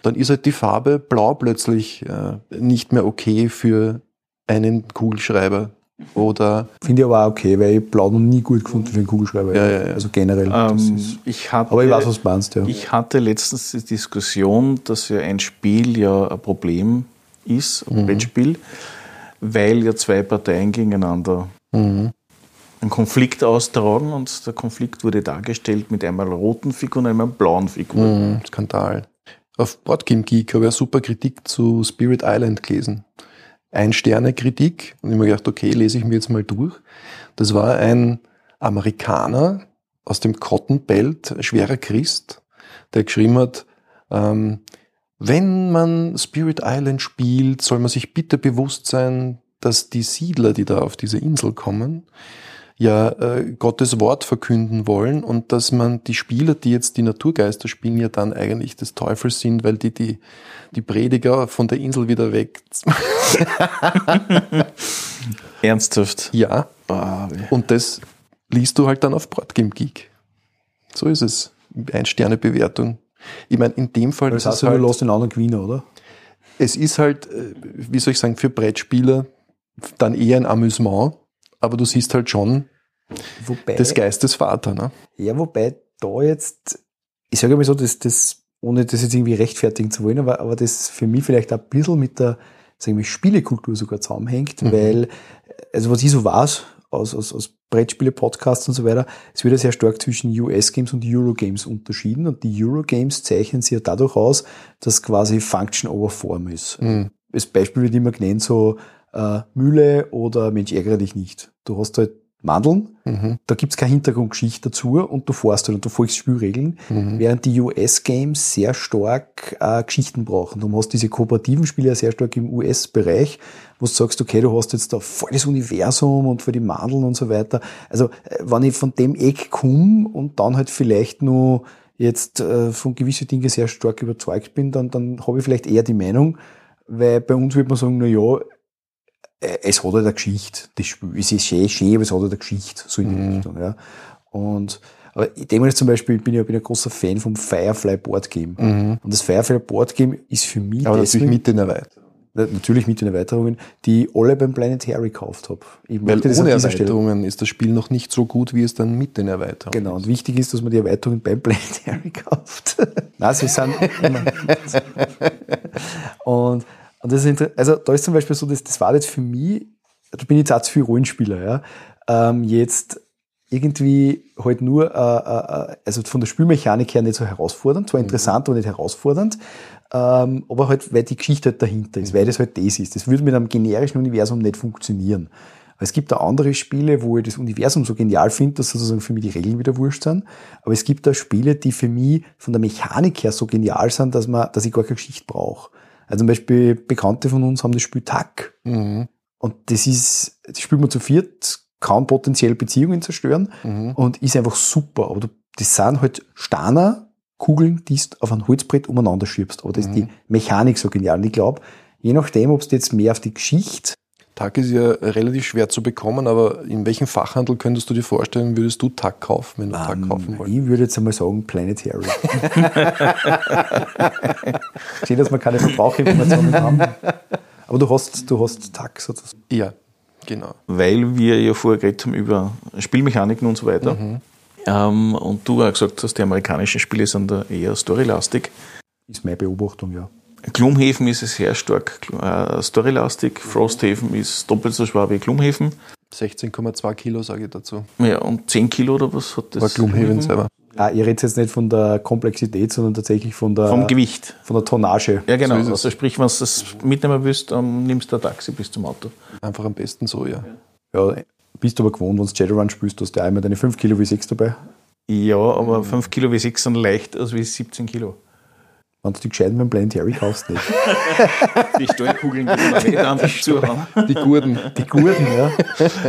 S3: Dann ist halt die Farbe blau plötzlich äh, nicht mehr okay für einen Kugelschreiber oder
S4: Finde ich aber auch okay, weil ich Blau noch nie gut gefunden für einen Kugelschreiber.
S3: Ja, ja, ja.
S4: Also generell.
S2: Ähm, ich hatte,
S4: aber ich weiß, was du meinst, ja.
S2: Ich hatte letztens die Diskussion, dass ja ein Spiel ja ein Problem ist, ein mhm. Brettspiel, weil ja zwei Parteien gegeneinander mhm. einen Konflikt austragen und der Konflikt wurde dargestellt mit einmal roten Figuren und einmal blauen Figuren.
S3: Mhm. Skandal. Auf Boardgame Geek habe ich eine super Kritik zu Spirit Island gelesen. Ein-Sterne-Kritik. Und ich habe mir gedacht, okay, lese ich mir jetzt mal durch. Das war ein Amerikaner aus dem Cotton Belt, schwerer Christ, der geschrieben hat, ähm, wenn man Spirit Island spielt, soll man sich bitte bewusst sein, dass die Siedler, die da auf diese Insel kommen, ja äh, Gottes Wort verkünden wollen und dass man die Spieler, die jetzt die Naturgeister spielen, ja dann eigentlich des Teufels sind, weil die die, die Prediger von der Insel wieder weg.
S2: Ernsthaft?
S3: Ja. Und das liest du halt dann auf Boardgame Geek. So ist es. Ein-Sterne-Bewertung. Ich meine, in dem Fall.
S4: Das heißt, halt, du lässt den anderen gewinnen, oder?
S3: Es ist halt, äh, wie soll ich sagen, für Brettspieler dann eher ein Amüsement, aber du siehst halt schon wobei, des Geistes Vater. Ne?
S4: Ja, wobei da jetzt, ich sage mal so, dass das, ohne das jetzt irgendwie rechtfertigen zu wollen, aber, aber das für mich vielleicht ein bisschen mit der sagen wir, Spielekultur sogar zusammenhängt, mhm. weil, also was ich so weiß, aus, aus, aus Brettspiele-Podcasts und so weiter, es wird ja sehr stark zwischen US-Games und Eurogames unterschieden und die Eurogames zeichnen sich ja dadurch aus, dass quasi Function over Form ist. Mhm. Als Beispiel wird immer genannt so äh, Mühle oder Mensch ärgere dich nicht. Du hast halt Mandeln, mhm. da gibt's keine Hintergrundgeschichte dazu und du fährst halt und du folgst Spielregeln, mhm. während die US-Games sehr stark äh, Geschichten brauchen. Du hast diese kooperativen Spiele ja sehr stark im US-Bereich, wo du sagst, okay, du hast jetzt da voll das Universum und für die Mandeln und so weiter. Also äh, wenn ich von dem Eck komme und dann halt vielleicht nur jetzt äh, von gewissen Dingen sehr stark überzeugt bin, dann, dann habe ich vielleicht eher die Meinung, weil bei uns würde man sagen, na ja, es hat halt eine Geschichte. Das Spiel, es ist schön, schön, aber es hat halt eine Geschichte, so in die mhm. Richtung, ja. Und, aber ich denke mal zum Beispiel, ich bin ja bin ein großer Fan vom Firefly Board Game. Mhm. Und das Firefly Board Game ist für mich
S3: aber deswegen, natürlich mit Welt.
S4: Na- Natürlich mit den Erweiterungen, die ich alle beim Planetary gekauft habe.
S3: Weil ohne Erweiterungen ist das Spiel noch nicht so gut, wie es dann mit den Erweiterungen
S4: Genau, und wichtig ist, dass man die Erweiterungen beim Planetary kauft. Nein, sie sind immer. und, und das ist also da ist zum Beispiel so, das, das war jetzt für mich, da bin ich jetzt auch zu viel Rollenspieler, ja. Ähm, jetzt irgendwie halt nur, äh, äh, also von der Spielmechanik her nicht so herausfordernd, zwar interessant, aber nicht herausfordernd, ähm, aber halt, weil die Geschichte halt dahinter ist, weil das halt das ist. Das würde mit einem generischen Universum nicht funktionieren. Aber es gibt auch andere Spiele, wo ich das Universum so genial finde, dass sozusagen für mich die Regeln wieder wurscht sind. Aber es gibt auch Spiele, die für mich von der Mechanik her so genial sind, dass man, dass ich gar keine Geschichte brauche. Also zum Beispiel Bekannte von uns haben das Spiel TAC.
S3: Mhm.
S4: Und das ist, das spielt man zu viert, kann potenziell Beziehungen zerstören
S3: Mhm.
S4: und ist einfach super. Aber du, das sind halt Steiner, Kugeln, die du auf ein Holzbrett umeinander schiebst. Aber das ist die Mechanik so genial. Und ich glaube, je nachdem, ob du jetzt mehr auf die Geschichte
S3: Tag ist ja relativ schwer zu bekommen, aber in welchem Fachhandel könntest du dir vorstellen, würdest du Tag kaufen, wenn du Tag kaufen
S4: Ähm,
S3: wolltest?
S4: Ich würde jetzt einmal sagen Planetary. Steht, dass wir keine Verbraucherinformationen haben. Aber du hast, du hast TAC sozusagen.
S3: Ja, genau.
S2: weil wir ja vorher geredet haben über Spielmechaniken und so weiter. Ähm, und du auch gesagt hast, die amerikanischen Spiele sind da eher storylastig.
S4: Ist meine Beobachtung, ja.
S2: Gloomhaven ist es sehr stark äh, storylastig. Frosthaven ist doppelt so schwer wie Gloomhaven.
S3: 16,2 Kilo sage ich dazu.
S2: Ja, und 10 Kilo oder was hat das?
S3: War Gloomhaven selber.
S4: Ah, ich rede jetzt nicht von der Komplexität, sondern tatsächlich von der,
S2: Vom Gewicht.
S4: von der Tonnage.
S2: Ja, genau.
S3: So
S2: also sprich, wenn du das mitnehmen willst, dann nimmst du ein Taxi bis zum Auto.
S3: Einfach am besten so, ja.
S4: Ja, bist du aber gewohnt, wenn du Shadowrun spielst, hast du ja einmal deine 5 Kilo wie 6 dabei.
S2: Ja, aber 5 Kilo wie 6 sind leicht als wie 17 Kilo.
S4: Wenn du die gescheiten beim Planetary kaufst, nicht.
S2: Die Steuerkugeln geben wir nicht einfach zuhauen.
S3: Die Gurden.
S4: Die Gurten, ja.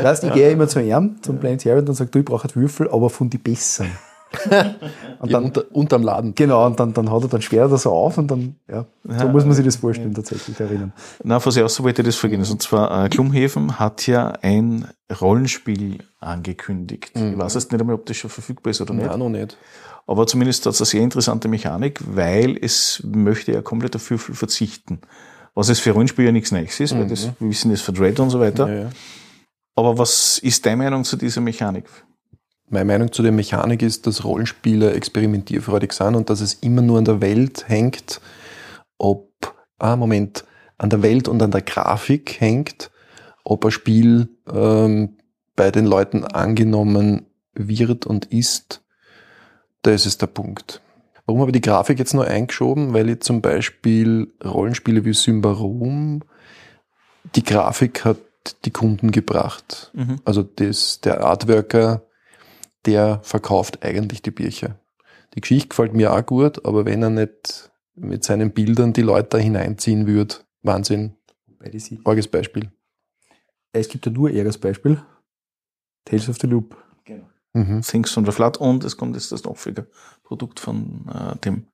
S4: Weißt, ich gehe immer zu ihm, zum Planetary, und dann sagt du, ich brauche halt Würfel, aber von die besseren. Und
S3: Ja,
S4: dann,
S3: unter, unterm Laden.
S4: genau, und dann, dann hat er, dann sperrt er das so auf und dann, ja, so muss man sich das vorstellen, tatsächlich erinnern.
S2: Na, was ich auch wollte, das vergehen. Und zwar, äh, Gloomhaven hat ja ein Rollenspiel angekündigt. Ich weiß jetzt nicht einmal, ob das schon verfügbar ist oder nicht.
S3: Nein, noch nicht.
S2: Aber zumindest hat es eine sehr interessante Mechanik, weil es möchte ja komplett auf Würfel verzichten. Was es für Rollenspiel ja nichts Neues ist, weil das, wir wissen das für Dread und so weiter.
S3: Ja, ja.
S2: Aber was ist deine Meinung zu dieser Mechanik?
S3: Meine Meinung zu der Mechanik ist, dass Rollenspiele experimentierfreudig sind und dass es immer nur an der Welt hängt, ob, ah, Moment, an der Welt und an der Grafik hängt, ob ein Spiel ähm, bei den Leuten angenommen wird und ist. Das ist der Punkt. Warum habe ich die Grafik jetzt nur eingeschoben? Weil ich zum Beispiel Rollenspiele wie Symbarom, die Grafik hat die Kunden gebracht.
S2: Mhm.
S3: Also das, der Artworker, der verkauft eigentlich die Bücher. Die Geschichte gefällt mir auch gut, aber wenn er nicht mit seinen Bildern die Leute da hineinziehen würde, Wahnsinn. Arges Beispiel.
S4: Es gibt ja nur erstes Beispiel. Tales of the Loop.
S3: Mhm.
S2: Things on the Flat und es kommt jetzt das Nachfolgerprodukt von äh, dem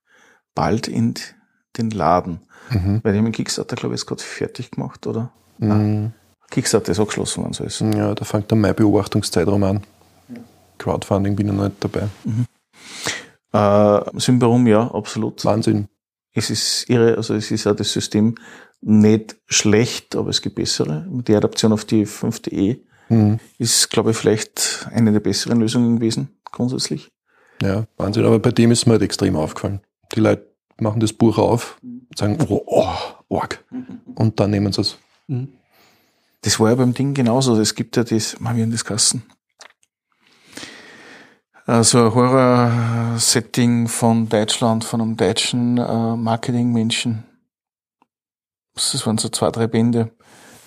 S2: bald in den Laden.
S3: Mhm.
S2: Weil die haben den Kickstarter, glaube ich, jetzt gerade fertig gemacht, oder?
S3: Mhm.
S2: Kickstarter ist auch geschlossen worden, so ist.
S3: Ja, da fängt dann mein Beobachtungszeitraum an. Crowdfunding bin ich noch nicht dabei.
S2: Äh, Symbarom, ja, absolut.
S3: Wahnsinn.
S2: Es ist irre, also es ist ja das System nicht schlecht, aber es gibt bessere. Die Adaption auf die 5.e
S3: Mhm.
S2: ist, glaube ich, vielleicht eine der besseren Lösungen gewesen, grundsätzlich.
S3: Ja, Wahnsinn. Aber bei dem ist mir halt extrem aufgefallen. Die Leute machen das Buch auf und sagen, oh, oh arg. Und dann nehmen sie es.
S2: Das war ja beim Ding genauso. Es gibt ja das, mal wie in das Kassen. Also ein Horror-Setting von Deutschland, von einem deutschen äh, Marketingmenschen. Das waren so zwei, drei Bände.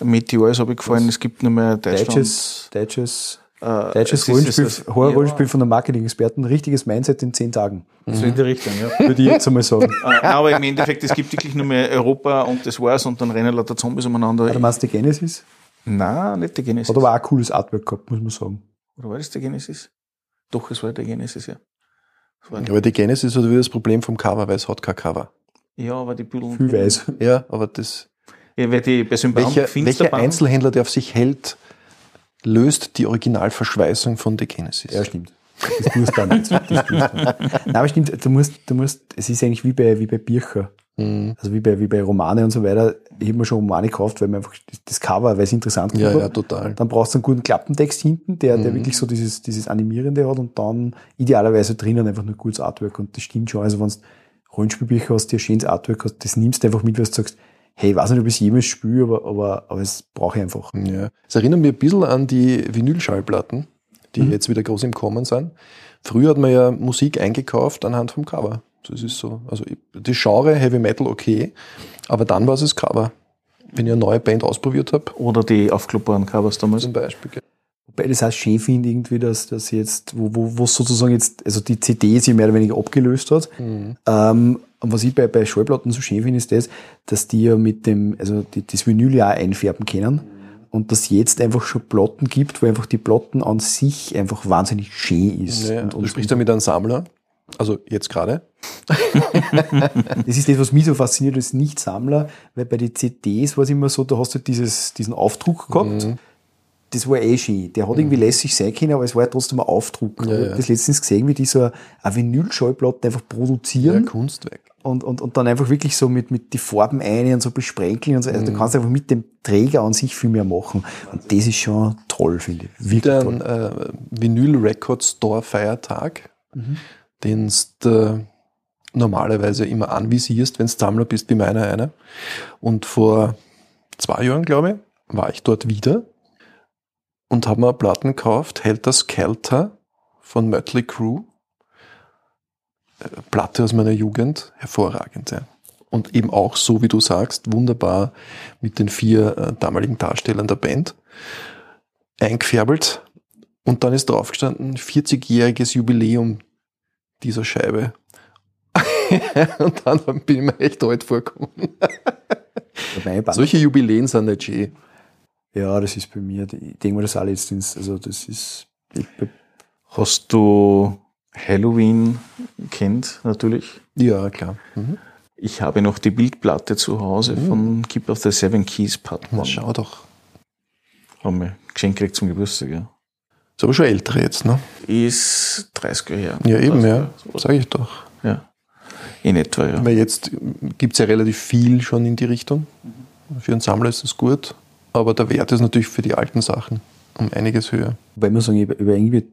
S2: Meteor ist abgefallen, es gibt nur mehr Deutschland.
S4: Deutsches, deutsches,
S2: äh,
S4: deutsches Rollenspiel,
S2: es ist-
S4: Horror-Rollenspiel von einem Marketing-Experten. Richtiges Mindset in zehn Tagen.
S2: Ja, so in die Richtung, ja.
S4: Würde ich jetzt einmal sagen.
S2: Äh, Aber im Endeffekt, es gibt wirklich nur mehr Europa und das war's und dann rennen lauter Zombies umeinander.
S4: Oder meinst du die Genesis?
S2: Nein, nicht der Genesis.
S4: Hat aber auch ein cooles Artwork gehabt, muss man sagen.
S2: Oder war das der Genesis? Doch, es war der Genesis, ja.
S3: Aber die Genesis hat wieder das Problem vom Cover, weil es hat kein Cover.
S2: ja, aber die Büdeln.
S4: Viel weiß.
S3: Ja, aber das,
S2: Ja, weil die bei Symbaum
S3: welcher, welcher Einzelhändler, der auf sich hält, löst die Originalverschweißung von The Genesis.
S4: Ja, stimmt. Das tust du auch nicht. Das tust du auch nicht. Nein, aber stimmt, du musst, du musst, es ist eigentlich wie bei, wie bei Bircher.
S3: Mhm.
S4: Also wie bei, wie bei Romane und so weiter, ich habe mir schon Romane gekauft, weil mir einfach das Cover, weil es interessant
S3: Ja,
S4: gefunden
S3: ja,
S4: hat.
S3: total.
S4: Dann brauchst du einen guten Klappentext hinten, der, der
S3: Mhm.
S4: wirklich so dieses, dieses Animierende hat und dann idealerweise drinnen einfach nur gutes Artwork. Und das stimmt schon. Also wenn du Rollenspielbücher hast, ein schönes Artwork hast, das nimmst du einfach mit, weil du sagst, hey, ich weiß nicht, ob ich es jemals spiele, aber, aber, aber es brauche ich einfach.
S3: Ja. Es erinnert mich ein bisschen an die Vinylschallplatten, die
S4: Mhm.
S3: jetzt wieder groß im Kommen sind. Früher hat man ja Musik eingekauft anhand vom Cover. Das ist so. Also das Genre Heavy Metal okay, aber dann war es das Cover. Wenn ich eine neue Band ausprobiert habe,
S2: Oder die aufklappbaren Covers damals.
S3: zum Beispiel. gell.
S4: Wobei das auch schön finde, irgendwie, dass, dass jetzt, wo, wo, wo sozusagen jetzt, also die CD sich mehr oder weniger abgelöst hat.
S3: Mhm.
S4: Ähm, und was ich bei, bei Schallplatten so schön finde, ist das, dass die ja mit dem, also die, das Vinyl ja auch einfärben können. Und dass jetzt einfach schon Platten gibt, wo einfach die Platten an sich einfach wahnsinnig schön ist.
S3: Ja,
S4: und,
S3: du
S4: und,
S3: sprichst ja mit einem Sammler, also jetzt gerade.
S4: das ist das, was mich so fasziniert als Nicht-Sammler, weil bei den CDs war es immer so, da hast du dieses, diesen Aufdruck gehabt.
S3: Mhm.
S4: Das war eh schön. Der hat irgendwie lässig sein können, aber es war ja trotzdem ein Aufdruck.
S3: Ja,
S4: Ich
S3: ja.
S4: hab das letztens gesehen, wie die so eine Vinyl-Schallplatte einfach
S3: Ja,
S4: produzieren
S3: Kunstwerk.
S4: und, und, und dann einfach wirklich so mit, mit die Farben ein und so besprenkeln und so.
S3: Mhm.
S4: Also du kannst einfach mit dem Träger an sich viel mehr machen. Und das ist schon toll, finde ich. Wirklich toll.
S3: äh, Vinyl Record Store Feiertag, den du normalerweise immer anvisierst, wenn du Sammler bist, wie meiner einer. Und vor zwei Jahren, glaube ich, war ich dort wieder und habe mir Platten gekauft, Helter Skelter von Mötley Crew. Äh, Platte aus meiner Jugend, hervorragend. Ja. Und eben auch so, wie du sagst, wunderbar mit den vier äh, damaligen Darstellern der Band eingefärbelt und dann ist drauf gestanden 40-jähriges Jubiläum dieser Scheibe. und dann bin ich mir echt alt vorgekommen. Solche Jubiläen sind nicht schön.
S4: Ja, das ist bei mir, ich denke mal, das auch letztens, also das ist, ich,
S2: Hast du Halloween kennt natürlich?
S3: Ja, klar. Mhm.
S2: Ich habe noch die Bildplatte zu Hause von Keep of the Seven Keys Part
S3: Na,
S2: One.
S3: schau doch.
S2: Haben wir geschenkt gekriegt zum Geburtstag, ja.
S3: Ist aber schon ältere jetzt, ne?
S2: Ist 30 Jahre her.
S3: Ja, eben,
S2: 30
S3: ja. Sag ich doch.
S2: Ja. In etwa, ja.
S3: Weil jetzt gibt's ja relativ viel schon in die Richtung. Für einen Sammler ist das gut, aber der Wert ist natürlich für die alten Sachen um einiges höher.
S4: ich muss sagen, über irgendwie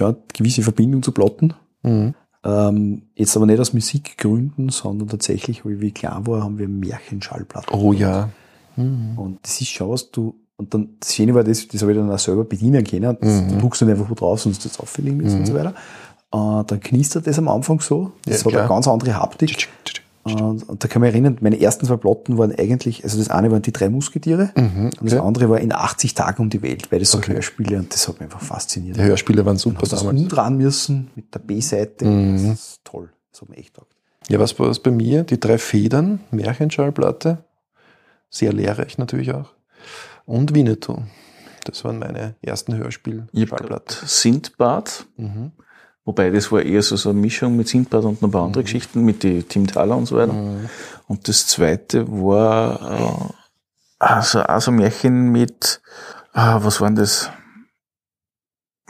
S4: eine gewisse Verbindung zu Platten.
S3: Mhm.
S4: Ähm, jetzt aber nicht aus Musikgründen, sondern tatsächlich, wie ich klein war, haben wir Märchenschallplatten.
S3: Oh ja.
S4: Und das ist schon was, du, und dann, das Schöne war das, das habe ich dann auch selber bedienen können. Das,
S3: Mhm.
S4: Du druckst dann einfach wo drauf, sonst das auffällig ist und so weiter. Äh, dann knistert das am Anfang so. Das
S3: Ja,
S4: hat
S3: klar.
S4: eine ganz andere Haptik. Und, und da kann man erinnern, meine ersten zwei Platten waren eigentlich, also das eine waren die drei Musketiere
S3: Mhm,
S4: und das
S3: okay.
S4: andere war in 80 Tagen um die Welt, weil das so
S3: Okay.
S4: Hörspiele und das hat mich einfach fasziniert.
S3: Die Hörspiele waren super damals.
S4: umdrehen müssen mit der B-Seite.
S3: Mhm.
S4: Das ist toll. Das hat mir echt taugt.
S3: Ja, was war das bei mir? Die drei Federn, Märchenschallplatte. Sehr lehrreich natürlich auch. Und Winnetou. Das waren meine ersten
S2: Ich hab
S3: Hörspiel-Schallplatten.
S2: gehabt Sindbad,
S3: Mhm.
S2: Wobei das war eher so, so eine Mischung mit Sindbad und noch ein paar andere Geschichten mit die Tim Thaler und so weiter.
S3: Mhm.
S2: Und das zweite war äh, also auch so ein Märchen mit, ah, was war denn das?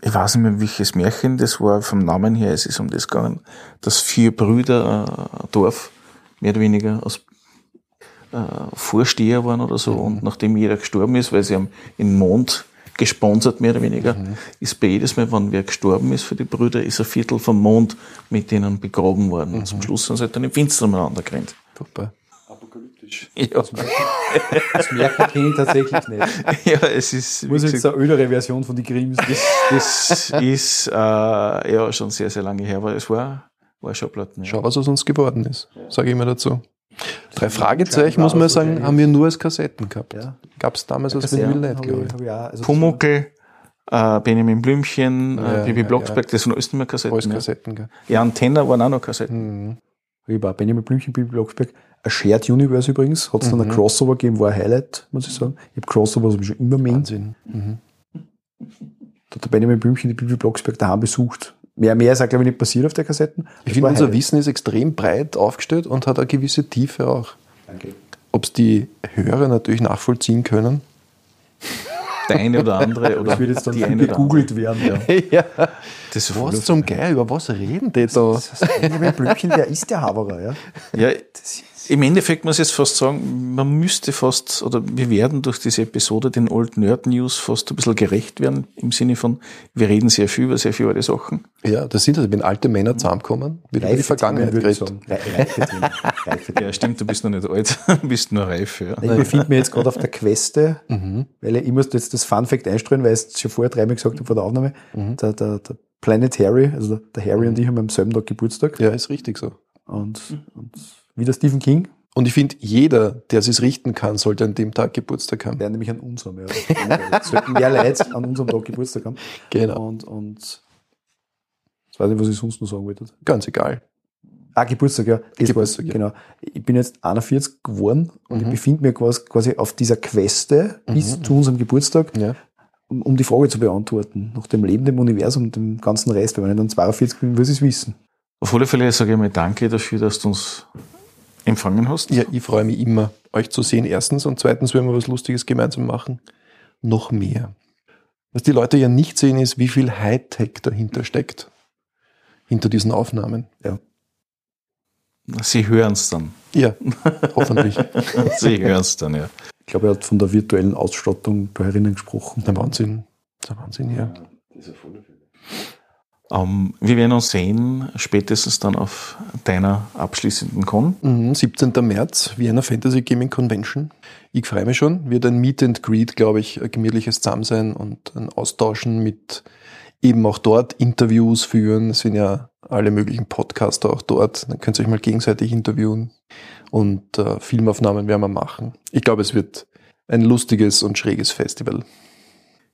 S2: Ich weiß nicht mehr, welches Märchen das war. Vom Namen her es ist um das gegangen, dass vier Brüder äh, Dorf mehr oder weniger aus äh, Vorsteher waren oder so. Und nachdem jeder gestorben ist, weil sie haben in Mond gesponsert, mehr oder weniger, ist bei jedes Mal, wenn wer gestorben ist für die Brüder, ist ein Viertel vom Mond mit denen begraben worden. Und zum Schluss sind sie halt dann im Finstern miteinander gerannt.
S3: Super.
S4: Apokalyptisch.
S2: Ja.
S4: Das kenne ich tatsächlich nicht.
S2: ja, es ist,
S4: Muss jetzt eine ödere Version von die Grimms.
S2: das ist äh, ja schon sehr, sehr lange her, aber es war, war schon Platten. Ja.
S3: Schau, was aus uns geworden ist, sage ich immer dazu. Drei Fragezeichen, muss man sagen, haben wir nur als Kassetten gehabt.
S4: Ja.
S3: Gab es damals als
S4: Kaserne
S3: Vinyl nicht,
S4: habe
S3: glaube
S4: ich,
S3: ich.
S4: Also
S2: Pumuckel, äh, Benjamin Blümchen,
S3: Ja,
S2: äh, Bibi
S3: ja,
S2: Blocksberg, das sind alles nicht mehr
S3: Alles
S2: Kassetten. Ja.
S3: Kassetten,
S2: ja, Antenna waren auch noch Kassetten.
S3: Mhm.
S4: Ich war Benjamin Blümchen, Bibi Blocksberg. Ein Shared Universe übrigens. Hat es dann ein Crossover gegeben, war ein Highlight, muss ich sagen. Ich habe Crossover habe ich schon immer meint.
S3: Wahnsinn. Mhm.
S4: Da hat der Benjamin Blümchen die Bibi Blocksberg daheim besucht. Mehr, mehr ist auch, glaube ich, nicht passiert auf der Kassetten.
S3: Ich
S4: Das
S3: finde,
S4: ein
S3: unser
S4: Highlight.
S3: Wissen ist extrem breit aufgestellt und hat eine gewisse Tiefe auch.
S4: Danke.
S3: Ob es die Hörer natürlich nachvollziehen können,
S2: der eine oder andere oder
S4: Das wird jetzt dann
S2: die eine
S4: gegoogelt werden. Ja.
S3: ja.
S2: Das ist
S3: Was zum Geier, über was reden die da?
S4: Das ist Blümchen, wer ist der Haberer? Ja?
S2: Ja, im Endeffekt muss ich jetzt fast sagen, man müsste fast, oder wir werden durch diese Episode den Old Nerd News fast ein bisschen gerecht werden, im Sinne von, wir reden sehr viel über sehr viele alte Sachen.
S3: Ja, das sind also, wenn alte Männer zusammenkommen, wird über die Vergangenheit geredet.
S4: Reife Themen. Reife Themen.
S2: Ja, stimmt, du bist noch nicht alt, du bist nur reif, ja.
S4: Ich befinde mich jetzt gerade auf der Queste, weil ich, ich muss jetzt das Fun Fact einstreuen, weil ich es schon vorher dreimal gesagt habe vor der Aufnahme. Der, der, der Planet Harry, also der, Harry und ich haben am selben Tag Geburtstag.
S3: Ja, ist richtig so.
S4: Und, und wie der Stephen King,
S3: Und ich finde, jeder, der es richten kann, sollte an dem Tag Geburtstag haben.
S4: der nämlich an unserem, ja. Es sollten mehr Leute an unserem Tag Geburtstag haben.
S3: Genau.
S4: Und, und ich weiß nicht, was ich sonst noch sagen wollte.
S3: Ganz egal.
S4: Ah, Geburtstag, ja. Das
S3: Geburtstag,
S4: war's,
S3: ja.
S4: genau. Ich bin jetzt 41 geworden und ich
S3: Mhm.
S4: befinde mich quasi, quasi auf dieser Queste bis
S3: Mhm.
S4: zu unserem Geburtstag,
S3: Ja.
S4: um, um die Frage zu beantworten. Nach dem Leben, dem Universum und dem ganzen Rest. Weil wenn ich dann 42 bin, will ich es wissen.
S2: Auf alle Fälle sage ich mal Danke dafür, dass du uns empfangen hast.
S3: ja, ich freue mich immer, euch zu sehen, erstens. Und zweitens, wenn wir was Lustiges gemeinsam machen, noch mehr. Was die Leute ja nicht sehen, ist, wie viel Hightech dahinter steckt. Hinter diesen Aufnahmen.
S2: Sie hören es dann.
S3: Ja, hoffentlich.
S2: Sie hören es dann, ja.
S4: Ich glaube, er hat von der virtuellen Ausstattung bei Herinnen gesprochen.
S3: Der Wahnsinn. Der Wahnsinn, ja.
S2: Ähm, wir werden uns sehen, spätestens dann auf deiner abschließenden Con.
S3: Mhm, 17. März, Vienna Fantasy Gaming Convention. Ich freue mich schon. Wird ein Meet and Greet, glaube ich, ein gemütliches Zusammensein und ein Austauschen mit eben auch dort Interviews führen. Es sind ja alle möglichen Podcaster auch dort. Dann könnt ihr euch mal gegenseitig interviewen und äh, Filmaufnahmen werden wir machen. Ich glaube, es wird ein lustiges und schräges Festival.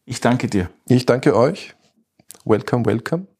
S2: Ich danke dir.
S3: Ich danke euch. Welcome, welcome.